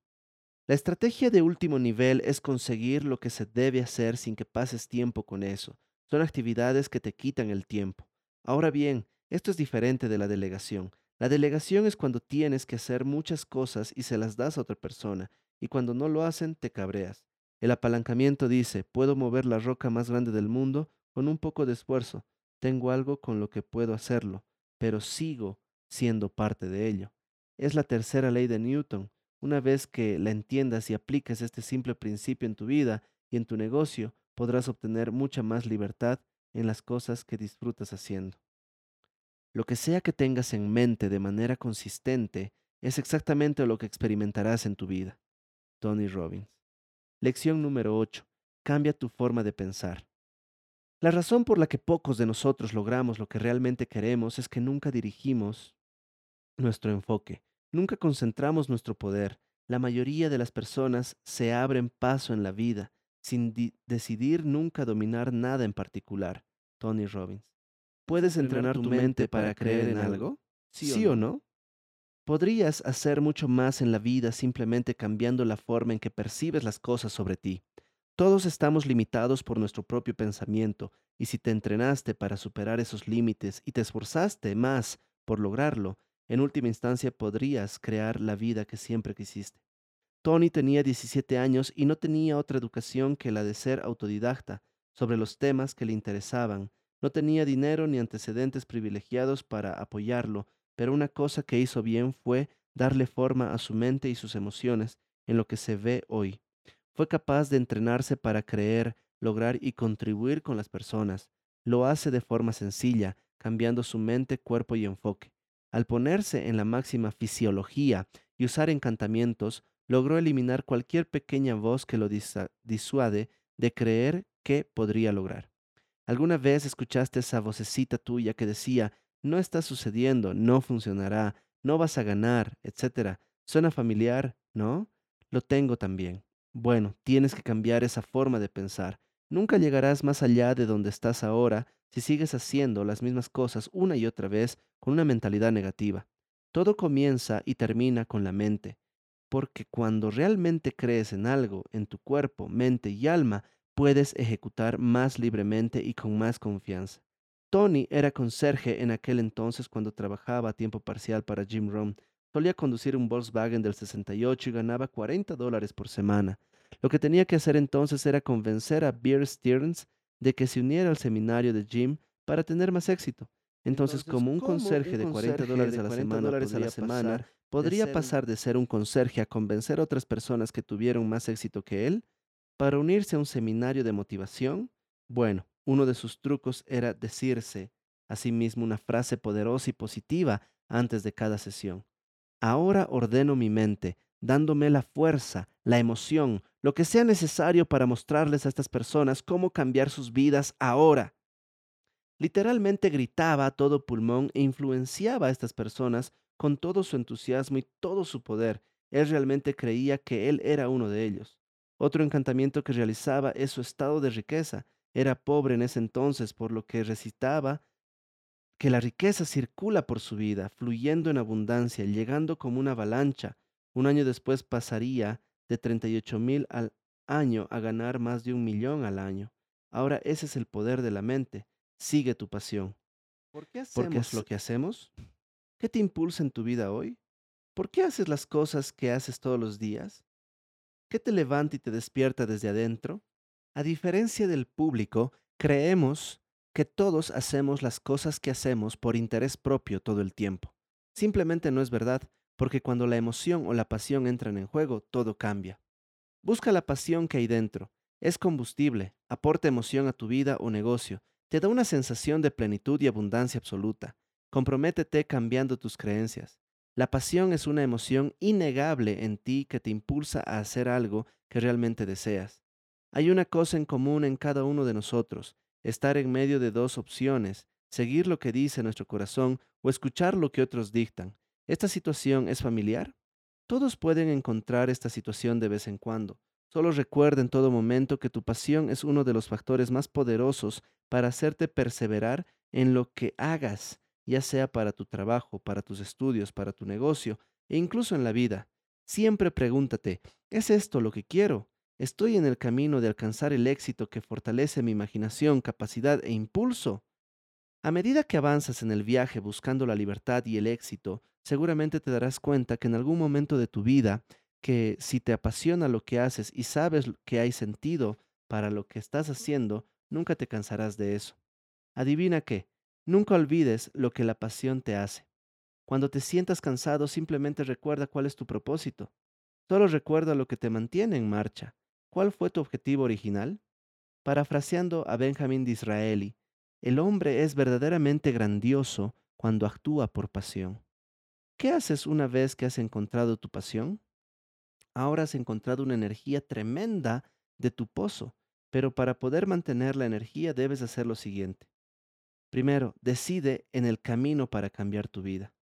La estrategia de último nivel es conseguir lo que se debe hacer sin que pases tiempo con eso. Son actividades que te quitan el tiempo. Ahora bien, esto es diferente de la delegación. La delegación es cuando tienes que hacer muchas cosas y se las das a otra persona, y cuando no lo hacen te cabreas. El apalancamiento dice, puedo mover la roca más grande del mundo con un poco de esfuerzo. Tengo algo con lo que puedo hacerlo, pero sigo siendo parte de ello. Es la tercera ley de Newton. Una vez que la entiendas y apliques este simple principio en tu vida y en tu negocio, podrás obtener mucha más libertad en las cosas que disfrutas haciendo. Lo que sea que tengas en mente de manera consistente es exactamente lo que experimentarás en tu vida. Tony Robbins. Lección número 8. Cambia tu forma de pensar. La razón por la que pocos de nosotros logramos lo que realmente queremos es que nunca dirigimos nuestro enfoque, nunca concentramos nuestro poder. La mayoría de las personas se abren paso en la vida sin decidir nunca dominar nada en particular. Tony Robbins. ¿Puedes entrenar tu mente para creer en algo? ¿Sí, o no? Podrías hacer mucho más en la vida simplemente cambiando la forma en que percibes las cosas sobre ti. Todos estamos limitados por nuestro propio pensamiento, y si te entrenaste para superar esos límites y te esforzaste más por lograrlo, en última instancia podrías crear la vida que siempre quisiste. Tony tenía 17 años y no tenía otra educación que la de ser autodidacta sobre los temas que le interesaban. No tenía dinero ni antecedentes privilegiados para apoyarlo, pero una cosa que hizo bien fue darle forma a su mente y sus emociones en lo que se ve hoy. Fue capaz de entrenarse para creer, lograr y contribuir con las personas. Lo hace de forma sencilla, cambiando su mente, cuerpo y enfoque. Al ponerse en la máxima fisiología y usar encantamientos, logró eliminar cualquier pequeña voz que lo disuade de creer que podría lograr. ¿Alguna vez escuchaste esa vocecita tuya que decía, no está sucediendo, no funcionará, no vas a ganar, etcétera? Suena familiar, ¿no? Lo tengo también. Bueno, tienes que cambiar esa forma de pensar. Nunca llegarás más allá de donde estás ahora si sigues haciendo las mismas cosas una y otra vez con una mentalidad negativa. Todo comienza y termina con la mente, porque cuando realmente crees en algo, en tu cuerpo, mente y alma, puedes ejecutar más libremente y con más confianza. Tony era conserje en aquel entonces cuando trabajaba a tiempo parcial para Jim Rohn. Solía conducir un Volkswagen del 68 y ganaba 40 dólares por semana. Lo que tenía que hacer entonces era convencer a Beer Stearns de que se uniera al seminario de Jim para tener más éxito. Entonces, como un conserje de 40 dólares a la semana, a la semana podría pasar de ser un conserje a convencer a otras personas que tuvieron más éxito que él para unirse a un seminario de motivación. Bueno, uno de sus trucos era decirse a sí mismo una frase poderosa y positiva antes de cada sesión. Ahora ordeno mi mente, dándome la fuerza, la emoción, lo que sea necesario para mostrarles a estas personas cómo cambiar sus vidas ahora. Literalmente gritaba a todo pulmón e influenciaba a estas personas con todo su entusiasmo y todo su poder. Él realmente creía que él era uno de ellos. Otro encantamiento que realizaba es su estado de riqueza. Era pobre en ese entonces, por lo que recitaba que la riqueza circula por su vida, fluyendo en abundancia, llegando como una avalancha. Un año después pasaría de 38 mil al año a ganar más de un millón al año. Ahora ese es el poder de la mente. Sigue tu pasión. ¿Por qué hacemos lo que hacemos? ¿Qué te impulsa en tu vida hoy? ¿Por qué haces las cosas que haces todos los días? ¿Qué te levanta y te despierta desde adentro? A diferencia del público, creemos que todos hacemos las cosas que hacemos por interés propio todo el tiempo. Simplemente no es verdad, porque cuando la emoción o la pasión entran en juego, todo cambia. Busca la pasión que hay dentro. Es combustible, aporta emoción a tu vida o negocio, te da una sensación de plenitud y abundancia absoluta. Comprométete cambiando tus creencias. La pasión es una emoción innegable en ti que te impulsa a hacer algo que realmente deseas. Hay una cosa en común en cada uno de nosotros, estar en medio de dos opciones, seguir lo que dice nuestro corazón o escuchar lo que otros dictan. ¿Esta situación es familiar? Todos pueden encontrar esta situación de vez en cuando. Solo recuerda en todo momento que tu pasión es uno de los factores más poderosos para hacerte perseverar en lo que hagas ya sea para tu trabajo, para tus estudios, para tu negocio e incluso en la vida. Siempre pregúntate, ¿es esto lo que quiero? ¿Estoy en el camino de alcanzar el éxito que fortalece mi imaginación, capacidad e impulso? A medida que avanzas en el viaje buscando la libertad y el éxito, seguramente te darás cuenta que en algún momento de tu vida, que si te apasiona lo que haces y sabes que hay sentido para lo que estás haciendo, nunca te cansarás de eso. Adivina qué, Nunca olvides lo que la pasión te hace. Cuando te sientas cansado, simplemente recuerda cuál es tu propósito. Solo recuerda lo que te mantiene en marcha. ¿Cuál fue tu objetivo original? Parafraseando a Benjamin Disraeli, el hombre es verdaderamente grandioso cuando actúa por pasión. ¿Qué haces una vez que has encontrado tu pasión? Ahora has encontrado una energía tremenda de tu pozo, pero para poder mantener la energía debes hacer lo siguiente. Primero, decide en el camino para cambiar tu vida.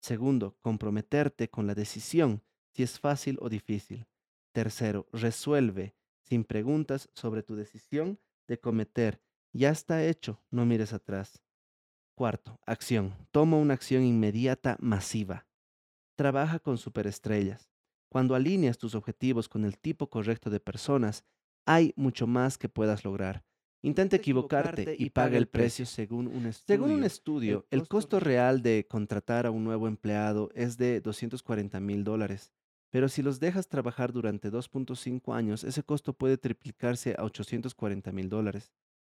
Segundo, comprometerte con la decisión, si es fácil o difícil. Tercero, resuelve sin preguntas sobre tu decisión de cometer. Ya está hecho, no mires atrás. Cuarto, acción. Toma una acción inmediata masiva. Trabaja con superestrellas. Cuando alineas tus objetivos con el tipo correcto de personas, hay mucho más que puedas lograr. Intenta equivocarte y paga el precio según un estudio. Según un estudio, el costo real de contratar a un nuevo empleado es de 240 mil dólares. Pero si los dejas trabajar durante 2.5 años, ese costo puede triplicarse a 840 mil dólares.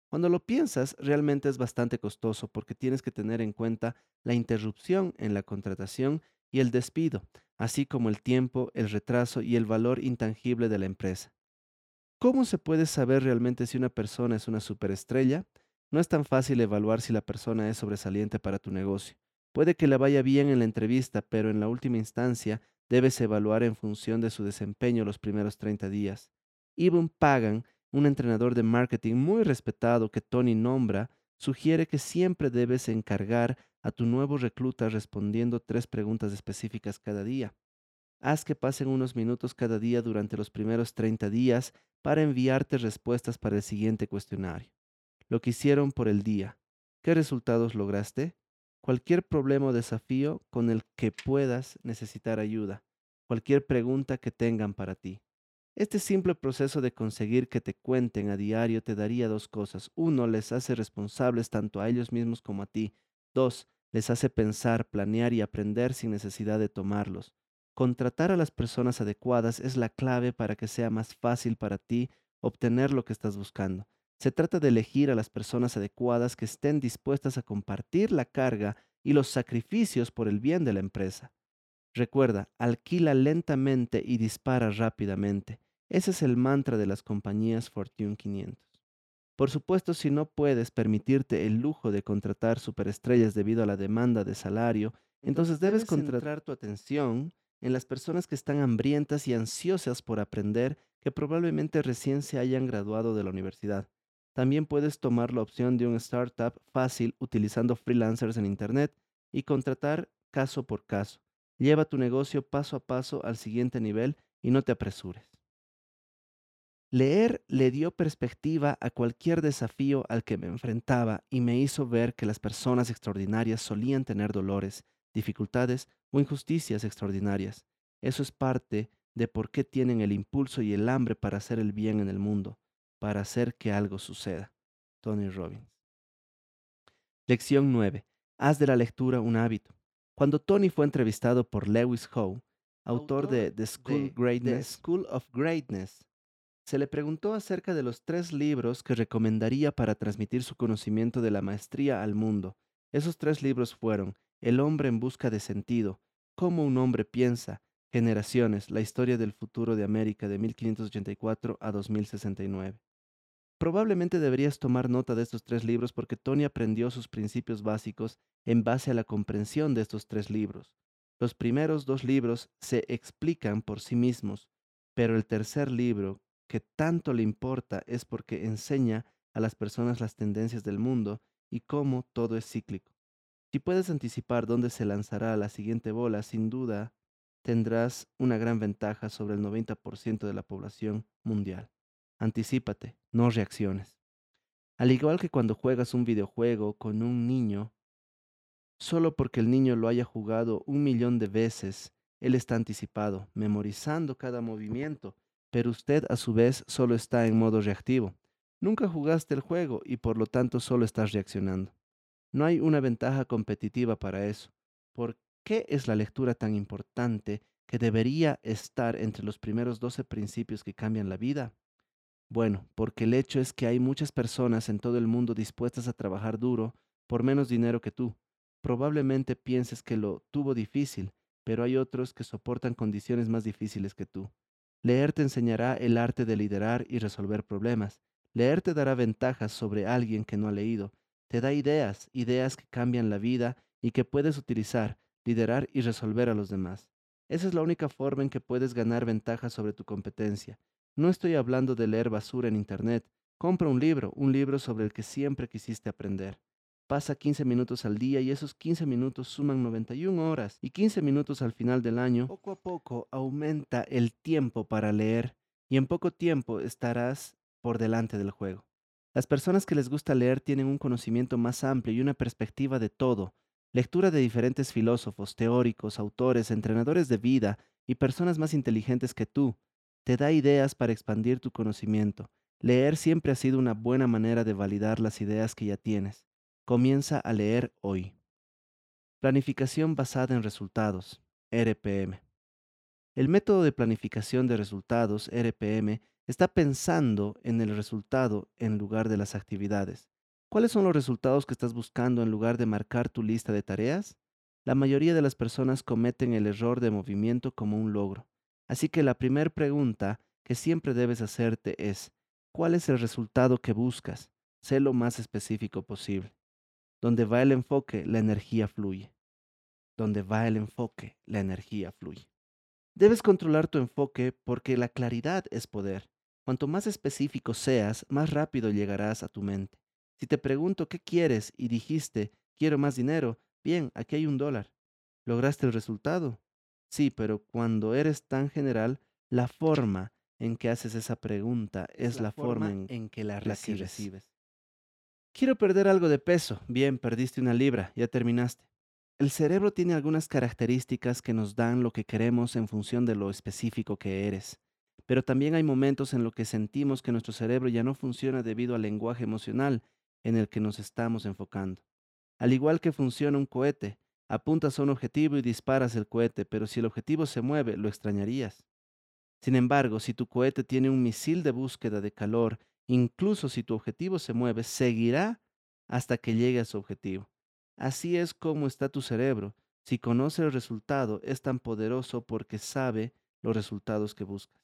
Cuando lo piensas, realmente es bastante costoso porque tienes que tener en cuenta la interrupción en la contratación y el despido, así como el tiempo, el retraso y el valor intangible de la empresa. ¿Cómo se puede saber realmente si una persona es una superestrella? No es tan fácil evaluar si la persona es sobresaliente para tu negocio. Puede que le vaya bien en la entrevista, pero en la última instancia debes evaluar en función de su desempeño los primeros 30 días. Ivan Pagan, un entrenador de marketing muy respetado que Tony nombra, sugiere que siempre debes encargar a tu nuevo recluta respondiendo tres preguntas específicas cada día. Haz que pasen unos minutos cada día durante los primeros 30 días para enviarte respuestas para el siguiente cuestionario. Lo que hicieron por el día. ¿Qué resultados lograste? Cualquier problema o desafío con el que puedas necesitar ayuda. Cualquier pregunta que tengan para ti. Este simple proceso de conseguir que te cuenten a diario te daría dos cosas. Uno, les hace responsables tanto a ellos mismos como a ti. Dos, les hace pensar, planear y aprender sin necesidad de tomarlos. Contratar a las personas adecuadas es la clave para que sea más fácil para ti obtener lo que estás buscando. Se trata de elegir a las personas adecuadas que estén dispuestas a compartir la carga y los sacrificios por el bien de la empresa. Recuerda, alquila lentamente y dispara rápidamente. Ese es el mantra de las compañías Fortune 500. Por supuesto, si no puedes permitirte el lujo de contratar superestrellas debido a la demanda de salario, entonces debes concentrar tu atención en las personas que están hambrientas y ansiosas por aprender que probablemente recién se hayan graduado de la universidad. También puedes tomar la opción de un startup fácil utilizando freelancers en Internet y contratar caso por caso. Lleva tu negocio paso a paso al siguiente nivel y no te apresures. Leer le dio perspectiva a cualquier desafío al que me enfrentaba y me hizo ver que las personas extraordinarias solían tener dolores, dificultades o injusticias extraordinarias. Eso es parte de por qué tienen el impulso y el hambre para hacer el bien en el mundo, para hacer que algo suceda. Tony Robbins. Lección 9. Haz de la lectura un hábito. Cuando Tony fue entrevistado por Lewis Howe, autor, de The School, School of Greatness, se le preguntó acerca de los tres libros que recomendaría para transmitir su conocimiento de la maestría al mundo. Esos tres libros fueron el hombre en busca de sentido, cómo un hombre piensa, generaciones, la historia del futuro de América de 1584 a 2069. Probablemente deberías tomar nota de estos tres libros porque Tony aprendió sus principios básicos en base a la comprensión de estos tres libros. Los primeros dos libros se explican por sí mismos, pero el tercer libro, que tanto le importa, es porque enseña a las personas las tendencias del mundo y cómo todo es cíclico. Si puedes anticipar dónde se lanzará la siguiente bola, sin duda tendrás una gran ventaja sobre el 90% de la población mundial. Anticípate, no reacciones. Al igual que cuando juegas un videojuego con un niño, solo porque el niño lo haya jugado un millón de veces, él está anticipado, memorizando cada movimiento, pero usted a su vez solo está en modo reactivo. Nunca jugaste el juego y por lo tanto solo estás reaccionando. No hay una ventaja competitiva para eso. ¿Por qué es la lectura tan importante que debería estar entre los primeros 12 principios que cambian la vida? Bueno, porque el hecho es que hay muchas personas en todo el mundo dispuestas a trabajar duro por menos dinero que tú. Probablemente pienses que lo tuvo difícil, pero hay otros que soportan condiciones más difíciles que tú. Leer te enseñará el arte de liderar y resolver problemas. Leer te dará ventajas sobre alguien que no ha leído te da ideas, ideas que cambian la vida y que puedes utilizar, liderar y resolver a los demás. Esa es la única forma en que puedes ganar ventaja sobre tu competencia. No estoy hablando de leer basura en Internet. Compra un libro, un libro sobre el que siempre quisiste aprender. Pasa 15 minutos al día y esos 15 minutos suman 91 horas y 15 minutos al final del año. Poco a poco aumenta el tiempo para leer y en poco tiempo estarás por delante del juego. Las personas que les gusta leer tienen un conocimiento más amplio y una perspectiva de todo. Lectura de diferentes filósofos, teóricos, autores, entrenadores de vida y personas más inteligentes que tú. Te da ideas para expandir tu conocimiento. Leer siempre ha sido una buena manera de validar las ideas que ya tienes. Comienza a leer hoy. Planificación basada en resultados, RPM. El método de planificación de resultados, RPM, está pensando en el resultado en lugar de las actividades. ¿Cuáles son los resultados que estás buscando en lugar de marcar tu lista de tareas? La mayoría de las personas cometen el error de movimiento como un logro. Así que la primera pregunta que siempre debes hacerte es, ¿cuál es el resultado que buscas? Sé lo más específico posible. Donde va el enfoque, la energía fluye. Donde va el enfoque, la energía fluye. Debes controlar tu enfoque porque la claridad es poder. Cuanto más específico seas, más rápido llegarás a tu mente. Si te pregunto qué quieres y dijiste, quiero más dinero, bien, aquí hay un dólar. ¿Lograste el resultado? Sí, pero cuando eres tan general, la forma en que haces esa pregunta es, la, forma en, en que la la que recibes. Quiero perder algo de peso. Bien, perdiste una libra, ya terminaste. El cerebro tiene algunas características que nos dan lo que queremos en función de lo específico que eres. Pero también hay momentos en los que sentimos que nuestro cerebro ya no funciona debido al lenguaje emocional en el que nos estamos enfocando. Al igual que funciona un cohete, apuntas a un objetivo y disparas el cohete, pero si el objetivo se mueve, lo extrañarías. Sin embargo, si tu cohete tiene un misil de búsqueda de calor, incluso si tu objetivo se mueve, seguirá hasta que llegue a su objetivo. Así es como está tu cerebro. Si conoce el resultado, es tan poderoso porque sabe los resultados que buscas.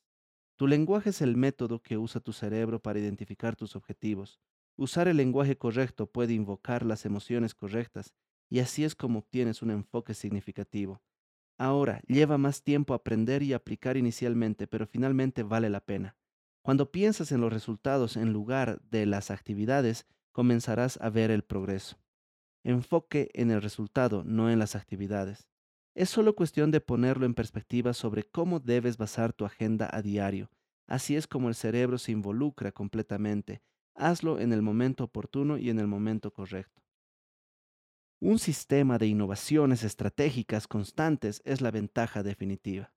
Tu lenguaje es el método que usa tu cerebro para identificar tus objetivos. Usar el lenguaje correcto puede invocar las emociones correctas y así es como obtienes un enfoque significativo. Ahora, lleva más tiempo aprender y aplicar inicialmente, pero finalmente vale la pena. Cuando piensas en los resultados en lugar de las actividades, comenzarás a ver el progreso. Enfoque en el resultado, no en las actividades. Es solo cuestión de ponerlo en perspectiva sobre cómo debes basar tu agenda a diario. Así es como el cerebro se involucra completamente. Hazlo en el momento oportuno y en el momento correcto. Un sistema de innovaciones estratégicas constantes es la ventaja definitiva.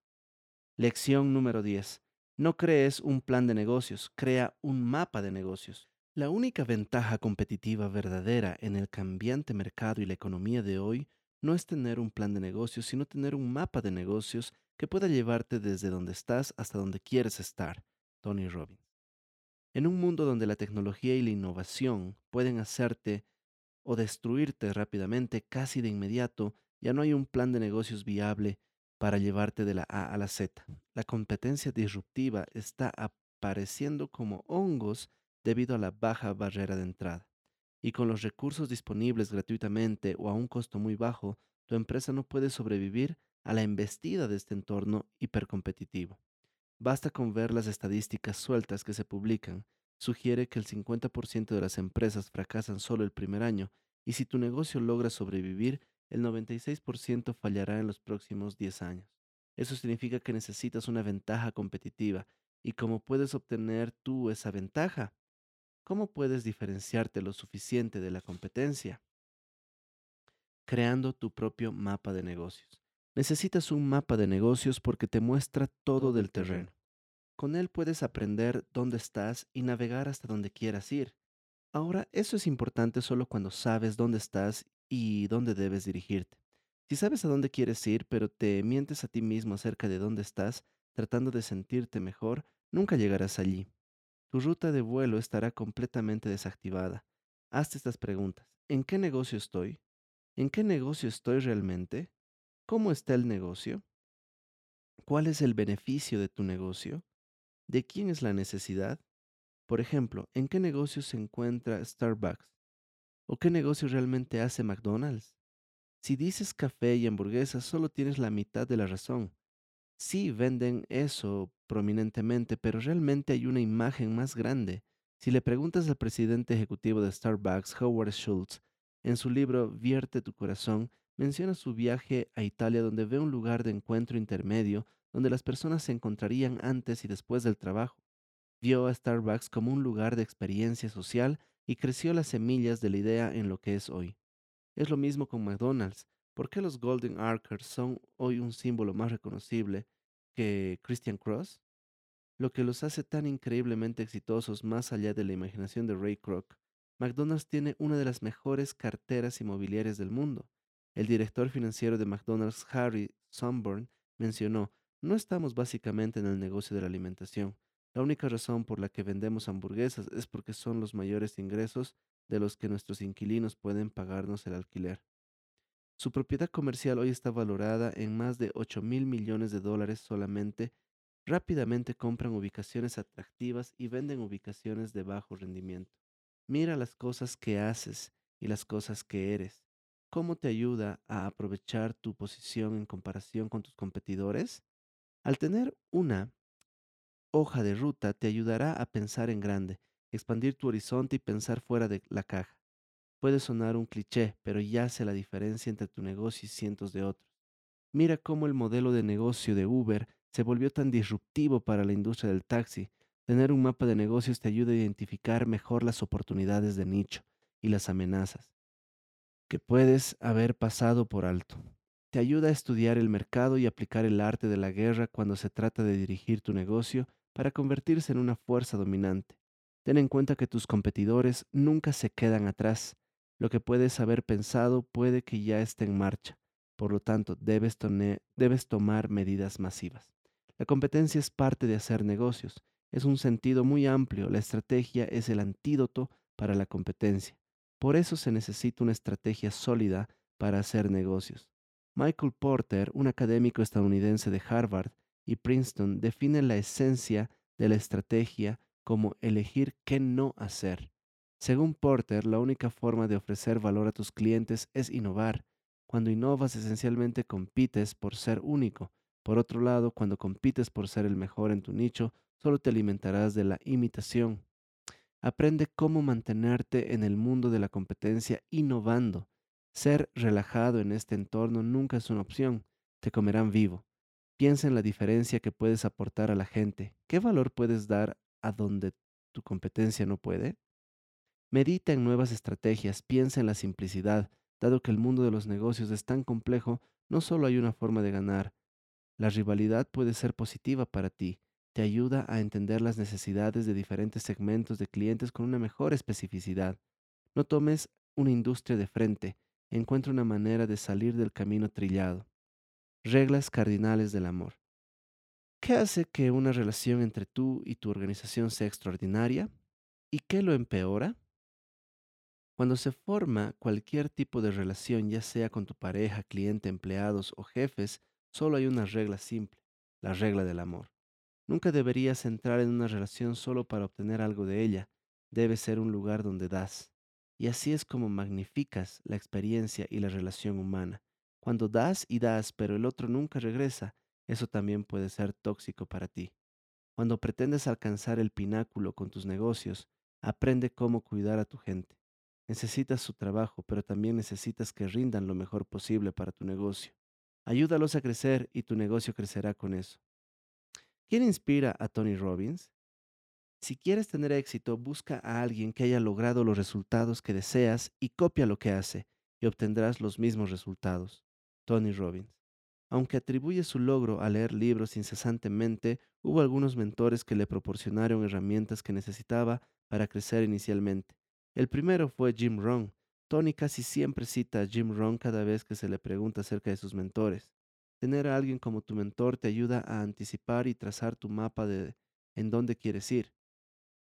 Lección número 10. No crees un plan de negocios, crea un mapa de negocios. La única ventaja competitiva verdadera en el cambiante mercado y la economía de hoy no es tener un plan de negocios, sino tener un mapa de negocios que pueda llevarte desde donde estás hasta donde quieres estar. Tony Robbins. En un mundo donde la tecnología y la innovación pueden hacerte o destruirte rápidamente, casi de inmediato, ya no hay un plan de negocios viable para llevarte de la A a la Z. La competencia disruptiva está apareciendo como hongos debido a la baja barrera de entrada. Y con los recursos disponibles gratuitamente o a un costo muy bajo, tu empresa no puede sobrevivir a la embestida de este entorno hipercompetitivo. Basta con ver las estadísticas sueltas que se publican. Sugiere que el 50% de las empresas fracasan solo el primer año y si tu negocio logra sobrevivir, el 96% fallará en los próximos 10 años. Eso significa que necesitas una ventaja competitiva. ¿Y cómo puedes obtener tú esa ventaja? ¿Cómo puedes diferenciarte lo suficiente de la competencia? Creando tu propio mapa de negocios. Necesitas un mapa de negocios porque te muestra todo del terreno. Con él puedes aprender dónde estás y navegar hasta donde quieras ir. Ahora, eso es importante solo cuando sabes dónde estás y dónde debes dirigirte. Si sabes a dónde quieres ir, pero te mientes a ti mismo acerca de dónde estás, tratando de sentirte mejor, nunca llegarás allí. Tu ruta de vuelo estará completamente desactivada. Hazte estas preguntas. ¿En qué negocio estoy? ¿En qué negocio estoy realmente? ¿Cómo está el negocio? ¿Cuál es el beneficio de tu negocio? ¿De quién es la necesidad? Por ejemplo, ¿en qué negocio se encuentra Starbucks? ¿O qué negocio realmente hace McDonald's? Si dices café y hamburguesas, solo tienes la mitad de la razón. Sí, venden eso prominentemente, pero realmente hay una imagen más grande. Si le preguntas al presidente ejecutivo de Starbucks, Howard Schultz, en su libro Vierte tu corazón, menciona su viaje a Italia donde ve un lugar de encuentro intermedio donde las personas se encontrarían antes y después del trabajo. Vio a Starbucks como un lugar de experiencia social y creció las semillas de la idea en lo que es hoy. Es lo mismo con McDonald's. ¿Por qué los Golden Archers son hoy un símbolo más reconocible que Christian Cross? Lo que los hace tan increíblemente exitosos más allá de la imaginación de Ray Kroc, McDonald's tiene una de las mejores carteras inmobiliarias del mundo. El director financiero de McDonald's, Harry Sunburn, mencionó, no estamos básicamente en el negocio de la alimentación. La única razón por la que vendemos hamburguesas es porque son los mayores ingresos de los que nuestros inquilinos pueden pagarnos el alquiler. Su propiedad comercial hoy está valorada en más de 8 mil millones de dólares solamente. Rápidamente compran ubicaciones atractivas y venden ubicaciones de bajo rendimiento. Mira las cosas que haces y las cosas que eres. ¿Cómo te ayuda a aprovechar tu posición en comparación con tus competidores? Al tener una hoja de ruta te ayudará a pensar en grande, expandir tu horizonte y pensar fuera de la caja. Puede sonar un cliché, pero ya sé la diferencia entre tu negocio y cientos de otros. Mira cómo el modelo de negocio de Uber se volvió tan disruptivo para la industria del taxi. Tener un mapa de negocios te ayuda a identificar mejor las oportunidades de nicho y las amenazas que puedes haber pasado por alto. Te ayuda a estudiar el mercado y aplicar el arte de la guerra cuando se trata de dirigir tu negocio para convertirse en una fuerza dominante. Ten en cuenta que tus competidores nunca se quedan atrás. Lo que puedes haber pensado puede que ya esté en marcha. Por lo tanto, debes, tomar medidas masivas. La competencia es parte de hacer negocios. Es un sentido muy amplio. La estrategia es el antídoto para la competencia. Por eso se necesita una estrategia sólida para hacer negocios. Michael Porter, un académico estadounidense de Harvard y Princeton, define la esencia de la estrategia como elegir qué no hacer. Según Porter, la única forma de ofrecer valor a tus clientes es innovar. Cuando innovas, esencialmente compites por ser único. Por otro lado, cuando compites por ser el mejor en tu nicho, solo te alimentarás de la imitación. Aprende cómo mantenerte en el mundo de la competencia innovando. Ser relajado en este entorno nunca es una opción. Te comerán vivo. Piensa en la diferencia que puedes aportar a la gente. ¿Qué valor puedes dar a donde tu competencia no puede? Medita en nuevas estrategias, piensa en la simplicidad. Dado que el mundo de los negocios es tan complejo, no solo hay una forma de ganar. La rivalidad puede ser positiva para ti te ayuda a entender las necesidades de diferentes segmentos de clientes con una mejor especificidad. No tomes una industria de frente, encuentra una manera de salir del camino trillado. Reglas cardinales del amor. ¿Qué hace que una relación entre tú y tu organización sea extraordinaria? ¿Y qué lo empeora? Cuando se forma cualquier tipo de relación, ya sea con tu pareja, cliente, empleados o jefes, solo hay una regla simple, la regla del amor. Nunca deberías entrar en una relación solo para obtener algo de ella. Debe ser un lugar donde das. Y así es como magnificas la experiencia y la relación humana. Cuando das y das, pero el otro nunca regresa, eso también puede ser tóxico para ti. Cuando pretendes alcanzar el pináculo con tus negocios, aprende cómo cuidar a tu gente. Necesitas su trabajo, pero también necesitas que rindan lo mejor posible para tu negocio. Ayúdalos a crecer y tu negocio crecerá con eso. ¿Quién inspira a Tony Robbins? Si quieres tener éxito, busca a alguien que haya logrado los resultados que deseas y copia lo que hace y obtendrás los mismos resultados. Tony Robbins. Aunque atribuye su logro a leer libros incesantemente, hubo algunos mentores que le proporcionaron herramientas que necesitaba para crecer inicialmente. El primero fue Jim Rohn. Tony casi siempre cita a Jim Rohn cada vez que se le pregunta acerca de sus mentores. Tener a alguien como tu mentor te ayuda a anticipar y trazar tu mapa de en dónde quieres ir.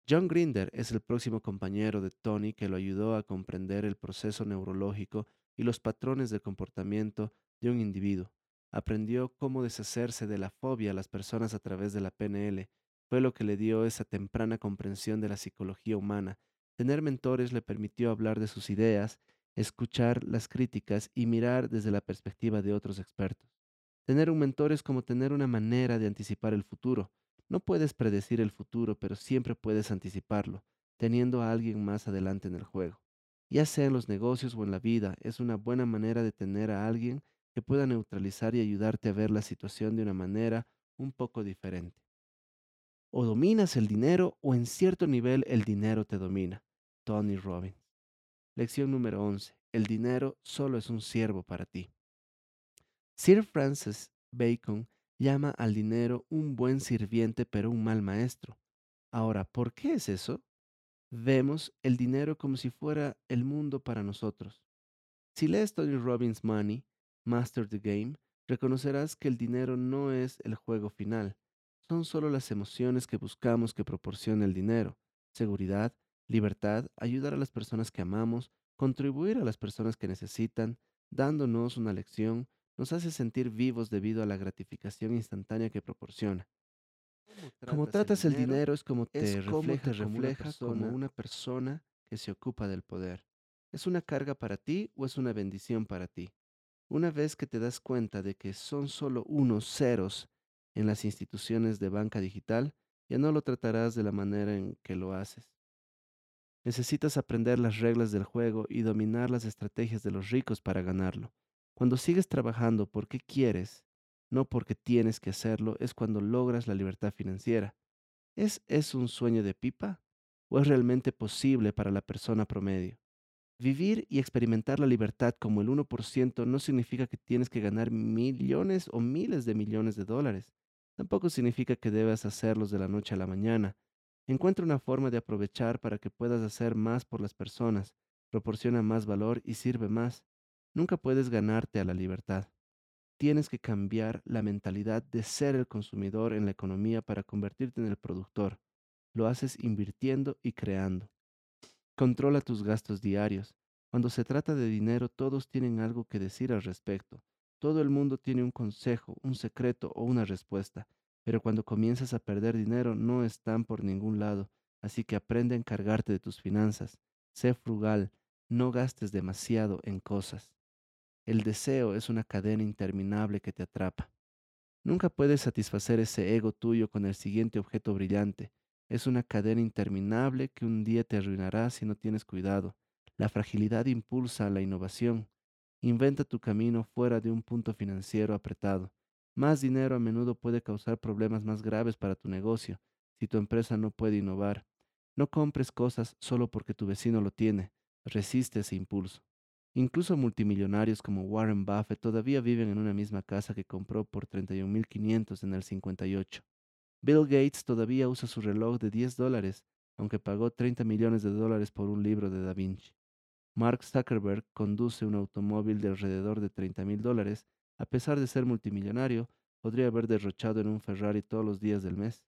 John Grinder es el próximo compañero de Tony que lo ayudó a comprender el proceso neurológico y los patrones de comportamiento de un individuo. Aprendió cómo deshacerse de la fobia a las personas a través de la PNL. Fue lo que le dio esa temprana comprensión de la psicología humana. Tener mentores le permitió hablar de sus ideas, escuchar las críticas y mirar desde la perspectiva de otros expertos. Tener un mentor es como tener una manera de anticipar el futuro. No puedes predecir el futuro, pero siempre puedes anticiparlo, teniendo a alguien más adelante en el juego. Ya sea en los negocios o en la vida, es una buena manera de tener a alguien que pueda neutralizar y ayudarte a ver la situación de una manera un poco diferente. O dominas el dinero o en cierto nivel el dinero te domina. Tony Robbins. Lección número 11. El dinero solo es un siervo para ti. Sir Francis Bacon llama al dinero un buen sirviente pero un mal maestro. Ahora, ¿por qué es eso? Vemos el dinero como si fuera el mundo para nosotros. Si lees Tony Robbins Money, Master the Game, reconocerás que el dinero no es el juego final, son solo las emociones que buscamos que proporciona el dinero, seguridad, libertad, ayudar a las personas que amamos, contribuir a las personas que necesitan, dándonos una lección, nos hace sentir vivos debido a la gratificación instantánea que proporciona. Como tratas el dinero es como te refleja, como una persona que se ocupa del poder. ¿Es una carga para ti o es una bendición para ti? Una vez que te das cuenta de que son solo unos ceros en las instituciones de banca digital, ya no lo tratarás de la manera en que lo haces. Necesitas aprender las reglas del juego y dominar las estrategias de los ricos para ganarlo. Cuando sigues trabajando porque quieres, no porque tienes que hacerlo, es cuando logras la libertad financiera. ¿Es es un sueño de pipa? ¿O es realmente posible para la persona promedio? Vivir y experimentar la libertad como el 1% no significa que tienes que ganar millones o miles de millones de dólares. Tampoco significa que debas hacerlos de la noche a la mañana. Encuentra una forma de aprovechar para que puedas hacer más por las personas, proporciona más valor y sirve más. Nunca puedes ganarte a la libertad. Tienes que cambiar la mentalidad de ser el consumidor en la economía para convertirte en el productor. Lo haces invirtiendo y creando. Controla tus gastos diarios. Cuando se trata de dinero, todos tienen algo que decir al respecto. Todo el mundo tiene un consejo, un secreto o una respuesta. Pero cuando comienzas a perder dinero no están por ningún lado, así que aprende a encargarte de tus finanzas. Sé frugal, no gastes demasiado en cosas. El deseo es una cadena interminable que te atrapa. Nunca puedes satisfacer ese ego tuyo con el siguiente objeto brillante. Es una cadena interminable que un día te arruinará si no tienes cuidado. La fragilidad impulsa a la innovación. Inventa tu camino fuera de un punto financiero apretado. Más dinero a menudo puede causar problemas más graves para tu negocio si tu empresa no puede innovar. No compres cosas solo porque tu vecino lo tiene. Resiste ese impulso. Incluso multimillonarios como Warren Buffett todavía viven en una misma casa que compró por 31.500 en el 58. Bill Gates todavía usa su reloj de 10 dólares, aunque pagó 30 millones de dólares por un libro de Da Vinci. Mark Zuckerberg conduce un automóvil de alrededor de 30 mil dólares a pesar de ser multimillonario, podría haber derrochado en un Ferrari todos los días del mes.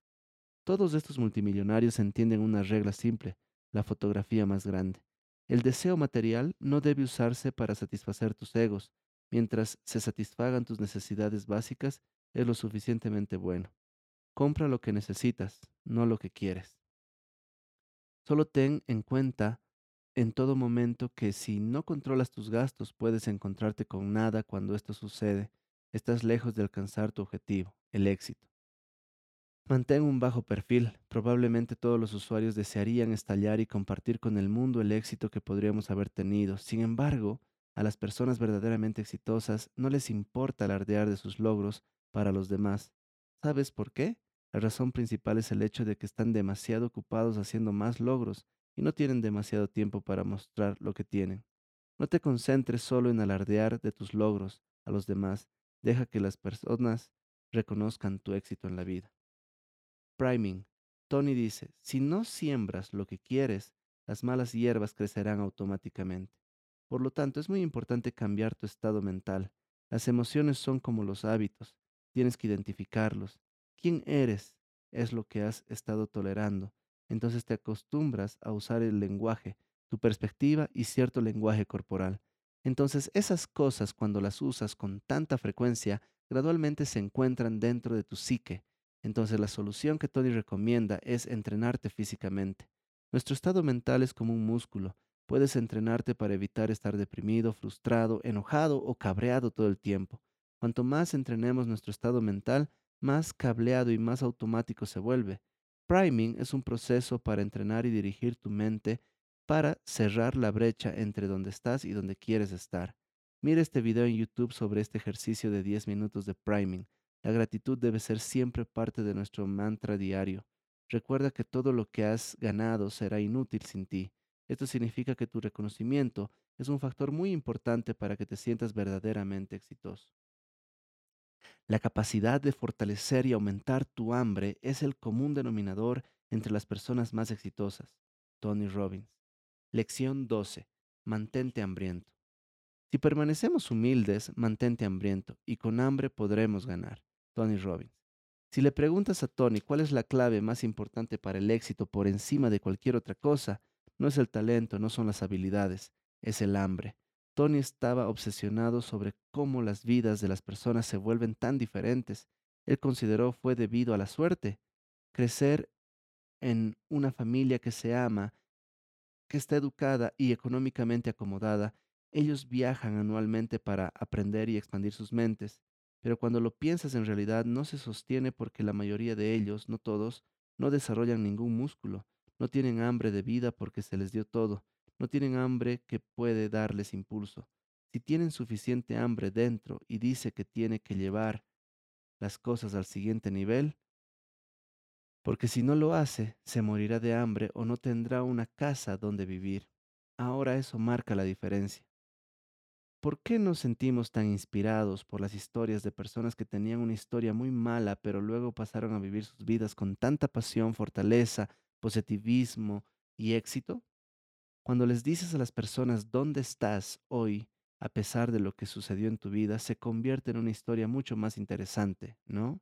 Todos estos multimillonarios entienden una regla simple, la fotografía más grande. El deseo material no debe usarse para satisfacer tus egos. Mientras se satisfagan tus necesidades básicas, es lo suficientemente bueno. Compra lo que necesitas, no lo que quieres. Solo ten en cuenta en todo momento que si no controlas tus gastos puedes encontrarte con nada cuando esto sucede. Estás lejos de alcanzar tu objetivo, el éxito. Mantén un bajo perfil. Probablemente todos los usuarios desearían estallar y compartir con el mundo el éxito que podríamos haber tenido. Sin embargo, a las personas verdaderamente exitosas no les importa alardear de sus logros para los demás. ¿Sabes por qué? La razón principal es el hecho de que están demasiado ocupados haciendo más logros y no tienen demasiado tiempo para mostrar lo que tienen. No te concentres solo en alardear de tus logros a los demás, deja que las personas reconozcan tu éxito en la vida. Priming. Tony dice, si no siembras lo que quieres, las malas hierbas crecerán automáticamente. Por lo tanto, es muy importante cambiar tu estado mental. Las emociones son como los hábitos, tienes que identificarlos. ¿Quién eres? Es lo que has estado tolerando entonces te acostumbras a usar el lenguaje, tu perspectiva y cierto lenguaje corporal. Entonces esas cosas cuando las usas con tanta frecuencia, gradualmente se encuentran dentro de tu psique. Entonces la solución que Tony recomienda es entrenarte físicamente. Nuestro estado mental es como un músculo. Puedes entrenarte para evitar estar deprimido, frustrado, enojado o cabreado todo el tiempo. Cuanto más entrenemos nuestro estado mental, más cableado y más automático se vuelve. Priming es un proceso para entrenar y dirigir tu mente para cerrar la brecha entre donde estás y donde quieres estar. Mira este video en YouTube sobre este ejercicio de 10 minutos de priming. La gratitud debe ser siempre parte de nuestro mantra diario. Recuerda que todo lo que has ganado será inútil sin ti. Esto significa que tu reconocimiento es un factor muy importante para que te sientas verdaderamente exitoso. La capacidad de fortalecer y aumentar tu hambre es el común denominador entre las personas más exitosas. Tony Robbins. Lección 12. Mantente hambriento. Si permanecemos humildes, mantente hambriento y con hambre podremos ganar. Tony Robbins. Si le preguntas a Tony cuál es la clave más importante para el éxito por encima de cualquier otra cosa, no es el talento, no son las habilidades, es el hambre. Tony estaba obsesionado sobre cómo las vidas de las personas se vuelven tan diferentes. Él consideró fue debido a la suerte. Crecer en una familia que se ama, que está educada y económicamente acomodada, ellos viajan anualmente para aprender y expandir sus mentes. pero cuando lo piensas en realidad no se sostiene porque la mayoría de ellos, no todos, no desarrollan ningún músculo, no tienen hambre de vida porque se les dio todo, no tienen hambre que puede darles impulso. Si tienen suficiente hambre dentro y dice que tiene que llevar las cosas al siguiente nivel, porque si no lo hace, se morirá de hambre o no tendrá una casa donde vivir. Ahora eso marca la diferencia. ¿Por qué nos sentimos tan inspirados por las historias de personas que tenían una historia muy mala, pero luego pasaron a vivir sus vidas con tanta pasión, fortaleza, positivismo y éxito? Cuando les dices a las personas dónde estás hoy, a pesar de lo que sucedió en tu vida, se convierte en una historia mucho más interesante, ¿no?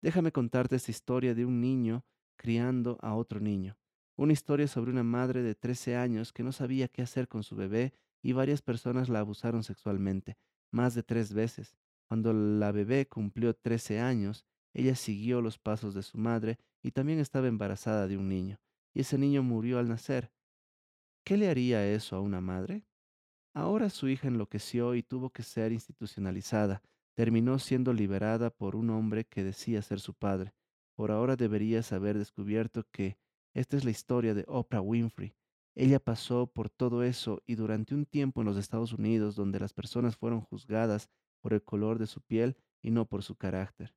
Déjame contarte esta historia de un niño criando a otro niño. Una historia sobre una madre de 13 años que no sabía qué hacer con su bebé y varias personas la abusaron sexualmente, más de tres veces. Cuando la bebé cumplió 13 años, ella siguió los pasos de su madre y también estaba embarazada de un niño, y ese niño murió al nacer. ¿Qué le haría eso a una madre? Ahora su hija enloqueció y tuvo que ser institucionalizada. Terminó siendo liberada por un hombre que decía ser su padre. Por ahora deberías haber descubierto que esta es la historia de Oprah Winfrey. Ella pasó por todo eso y durante un tiempo en los Estados Unidos donde las personas fueron juzgadas por el color de su piel y no por su carácter.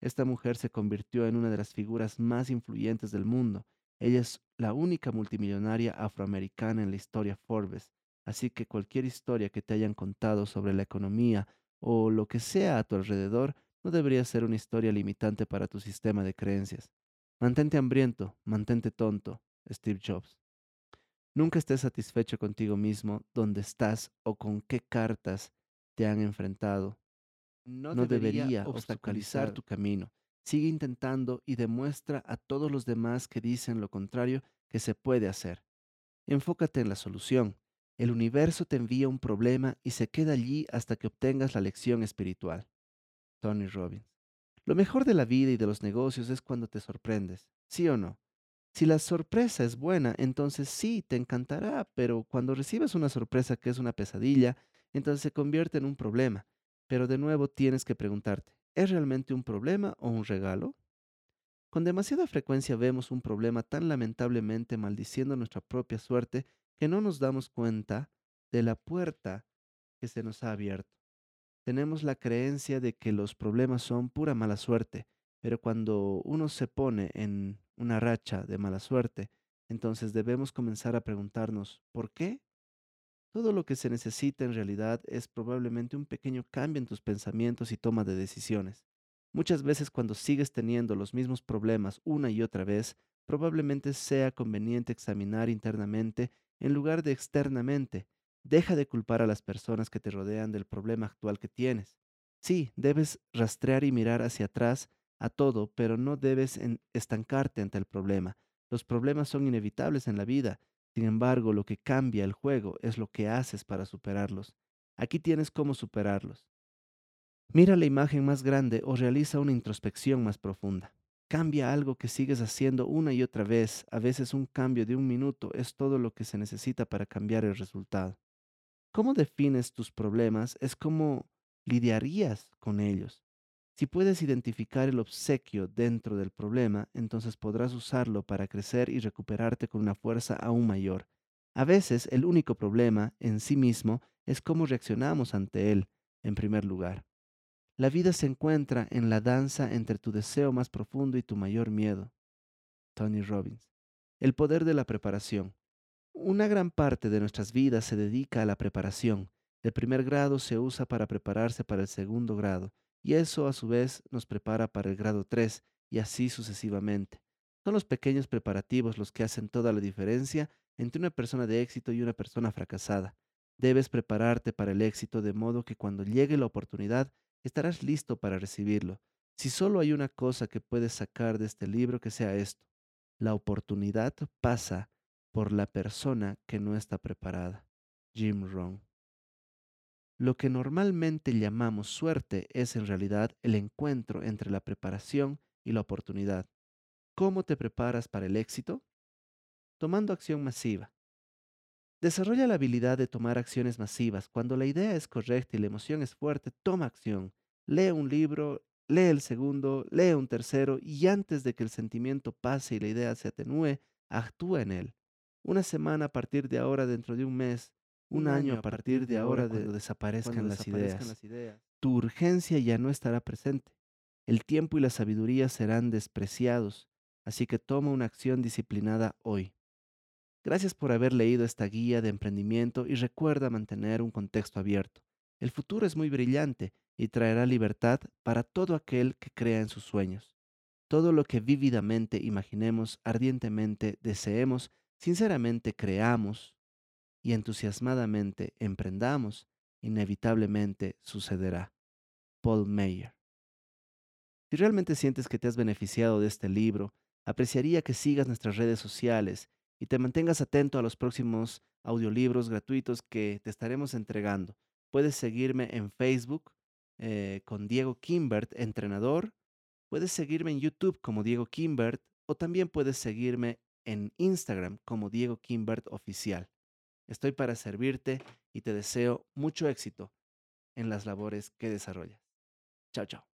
Esta mujer se convirtió en una de las figuras más influyentes del mundo. Ella es la única multimillonaria afroamericana en la historia Forbes Así que cualquier historia que te hayan contado sobre la economía o lo que sea a tu alrededor no debería ser una historia limitante para tu sistema de creencias. Mantente hambriento, mantente tonto, Steve Jobs. Nunca estés satisfecho contigo mismo, dónde estás o con qué cartas te han enfrentado. No, debería, debería obstaculizar tu camino. Sigue intentando y demuestra a todos los demás que dicen lo contrario que se puede hacer. Enfócate en la solución, el universo te envía un problema y se queda allí hasta que obtengas la lección espiritual. Tony Robbins. Lo mejor de la vida y de los negocios es cuando te sorprendes, ¿sí o no? Si la sorpresa es buena, entonces sí, te encantará, pero cuando recibes una sorpresa que es una pesadilla, entonces se convierte en un problema. Pero de nuevo tienes que preguntarte, ¿es realmente un problema o un regalo? Con demasiada frecuencia vemos un problema tan lamentablemente maldiciendo nuestra propia suerte que no nos damos cuenta de la puerta que se nos ha abierto. Tenemos la creencia de que los problemas son pura mala suerte, pero cuando uno se pone en una racha de mala suerte, entonces debemos comenzar a preguntarnos, ¿por qué? Todo lo que se necesita en realidad es probablemente un pequeño cambio en tus pensamientos y toma de decisiones. Muchas veces cuando sigues teniendo los mismos problemas una y otra vez, probablemente sea conveniente examinar internamente en lugar de externamente. Deja de culpar a las personas que te rodean del problema actual que tienes. Sí, debes rastrear y mirar hacia atrás a todo, pero no debes estancarte ante el problema. Los problemas son inevitables en la vida. Sin embargo, lo que cambia el juego es lo que haces para superarlos. Aquí tienes cómo superarlos. Mira la imagen más grande o realiza una introspección más profunda. Cambia algo que sigues haciendo una y otra vez. A veces un cambio de un minuto es todo lo que se necesita para cambiar el resultado. ¿Cómo defines tus problemas? Es cómo lidiarías con ellos. Si puedes identificar el obsequio dentro del problema, entonces podrás usarlo para crecer y recuperarte con una fuerza aún mayor. A veces el único problema en sí mismo es cómo reaccionamos ante él, en primer lugar. La vida se encuentra en la danza entre tu deseo más profundo y tu mayor miedo. Tony Robbins. El poder de la preparación. Una gran parte de nuestras vidas se dedica a la preparación. El primer grado se usa para prepararse para el segundo grado, y eso a su vez nos prepara para el grado 3, y así sucesivamente. Son los pequeños preparativos los que hacen toda la diferencia entre una persona de éxito y una persona fracasada. Debes prepararte para el éxito de modo que cuando llegue la oportunidad estarás listo para recibirlo. Si solo hay una cosa que puedes sacar de este libro, que sea esto. La oportunidad pasa por la persona que no está preparada. Jim Rohn. Lo que normalmente llamamos suerte es en realidad el encuentro entre la preparación y la oportunidad. ¿Cómo te preparas para el éxito? Tomando acción masiva. Desarrolla la habilidad de tomar acciones masivas. Cuando la idea es correcta y la emoción es fuerte, toma acción. Lee un libro, lee el segundo, lee un tercero y antes de que el sentimiento pase y la idea se atenúe, actúa en él. Una semana a partir de ahora, dentro de un mes, un, año a partir de ahora, cuando desaparezcan, las, ideas. las ideas. Tu urgencia ya no estará presente. El tiempo y la sabiduría serán despreciados, así que toma una acción disciplinada hoy. Gracias por haber leído esta guía de emprendimiento y recuerda mantener un contexto abierto. El futuro es muy brillante y traerá libertad para todo aquel que crea en sus sueños. Todo lo que vívidamente imaginemos, ardientemente deseemos, sinceramente creamos y entusiasmadamente emprendamos, inevitablemente sucederá. Paul Mayer. Si realmente sientes que te has beneficiado de este libro, apreciaría que sigas nuestras redes sociales y te mantengas atento a los próximos audiolibros gratuitos que te estaremos entregando. Puedes seguirme en Facebook eh, con Diego Kimbert, entrenador. Puedes seguirme en YouTube como Diego Kimbert o también puedes seguirme en Instagram como Diego Kimbert Oficial. Estoy para servirte y te deseo mucho éxito en las labores que desarrollas. Chao, chao.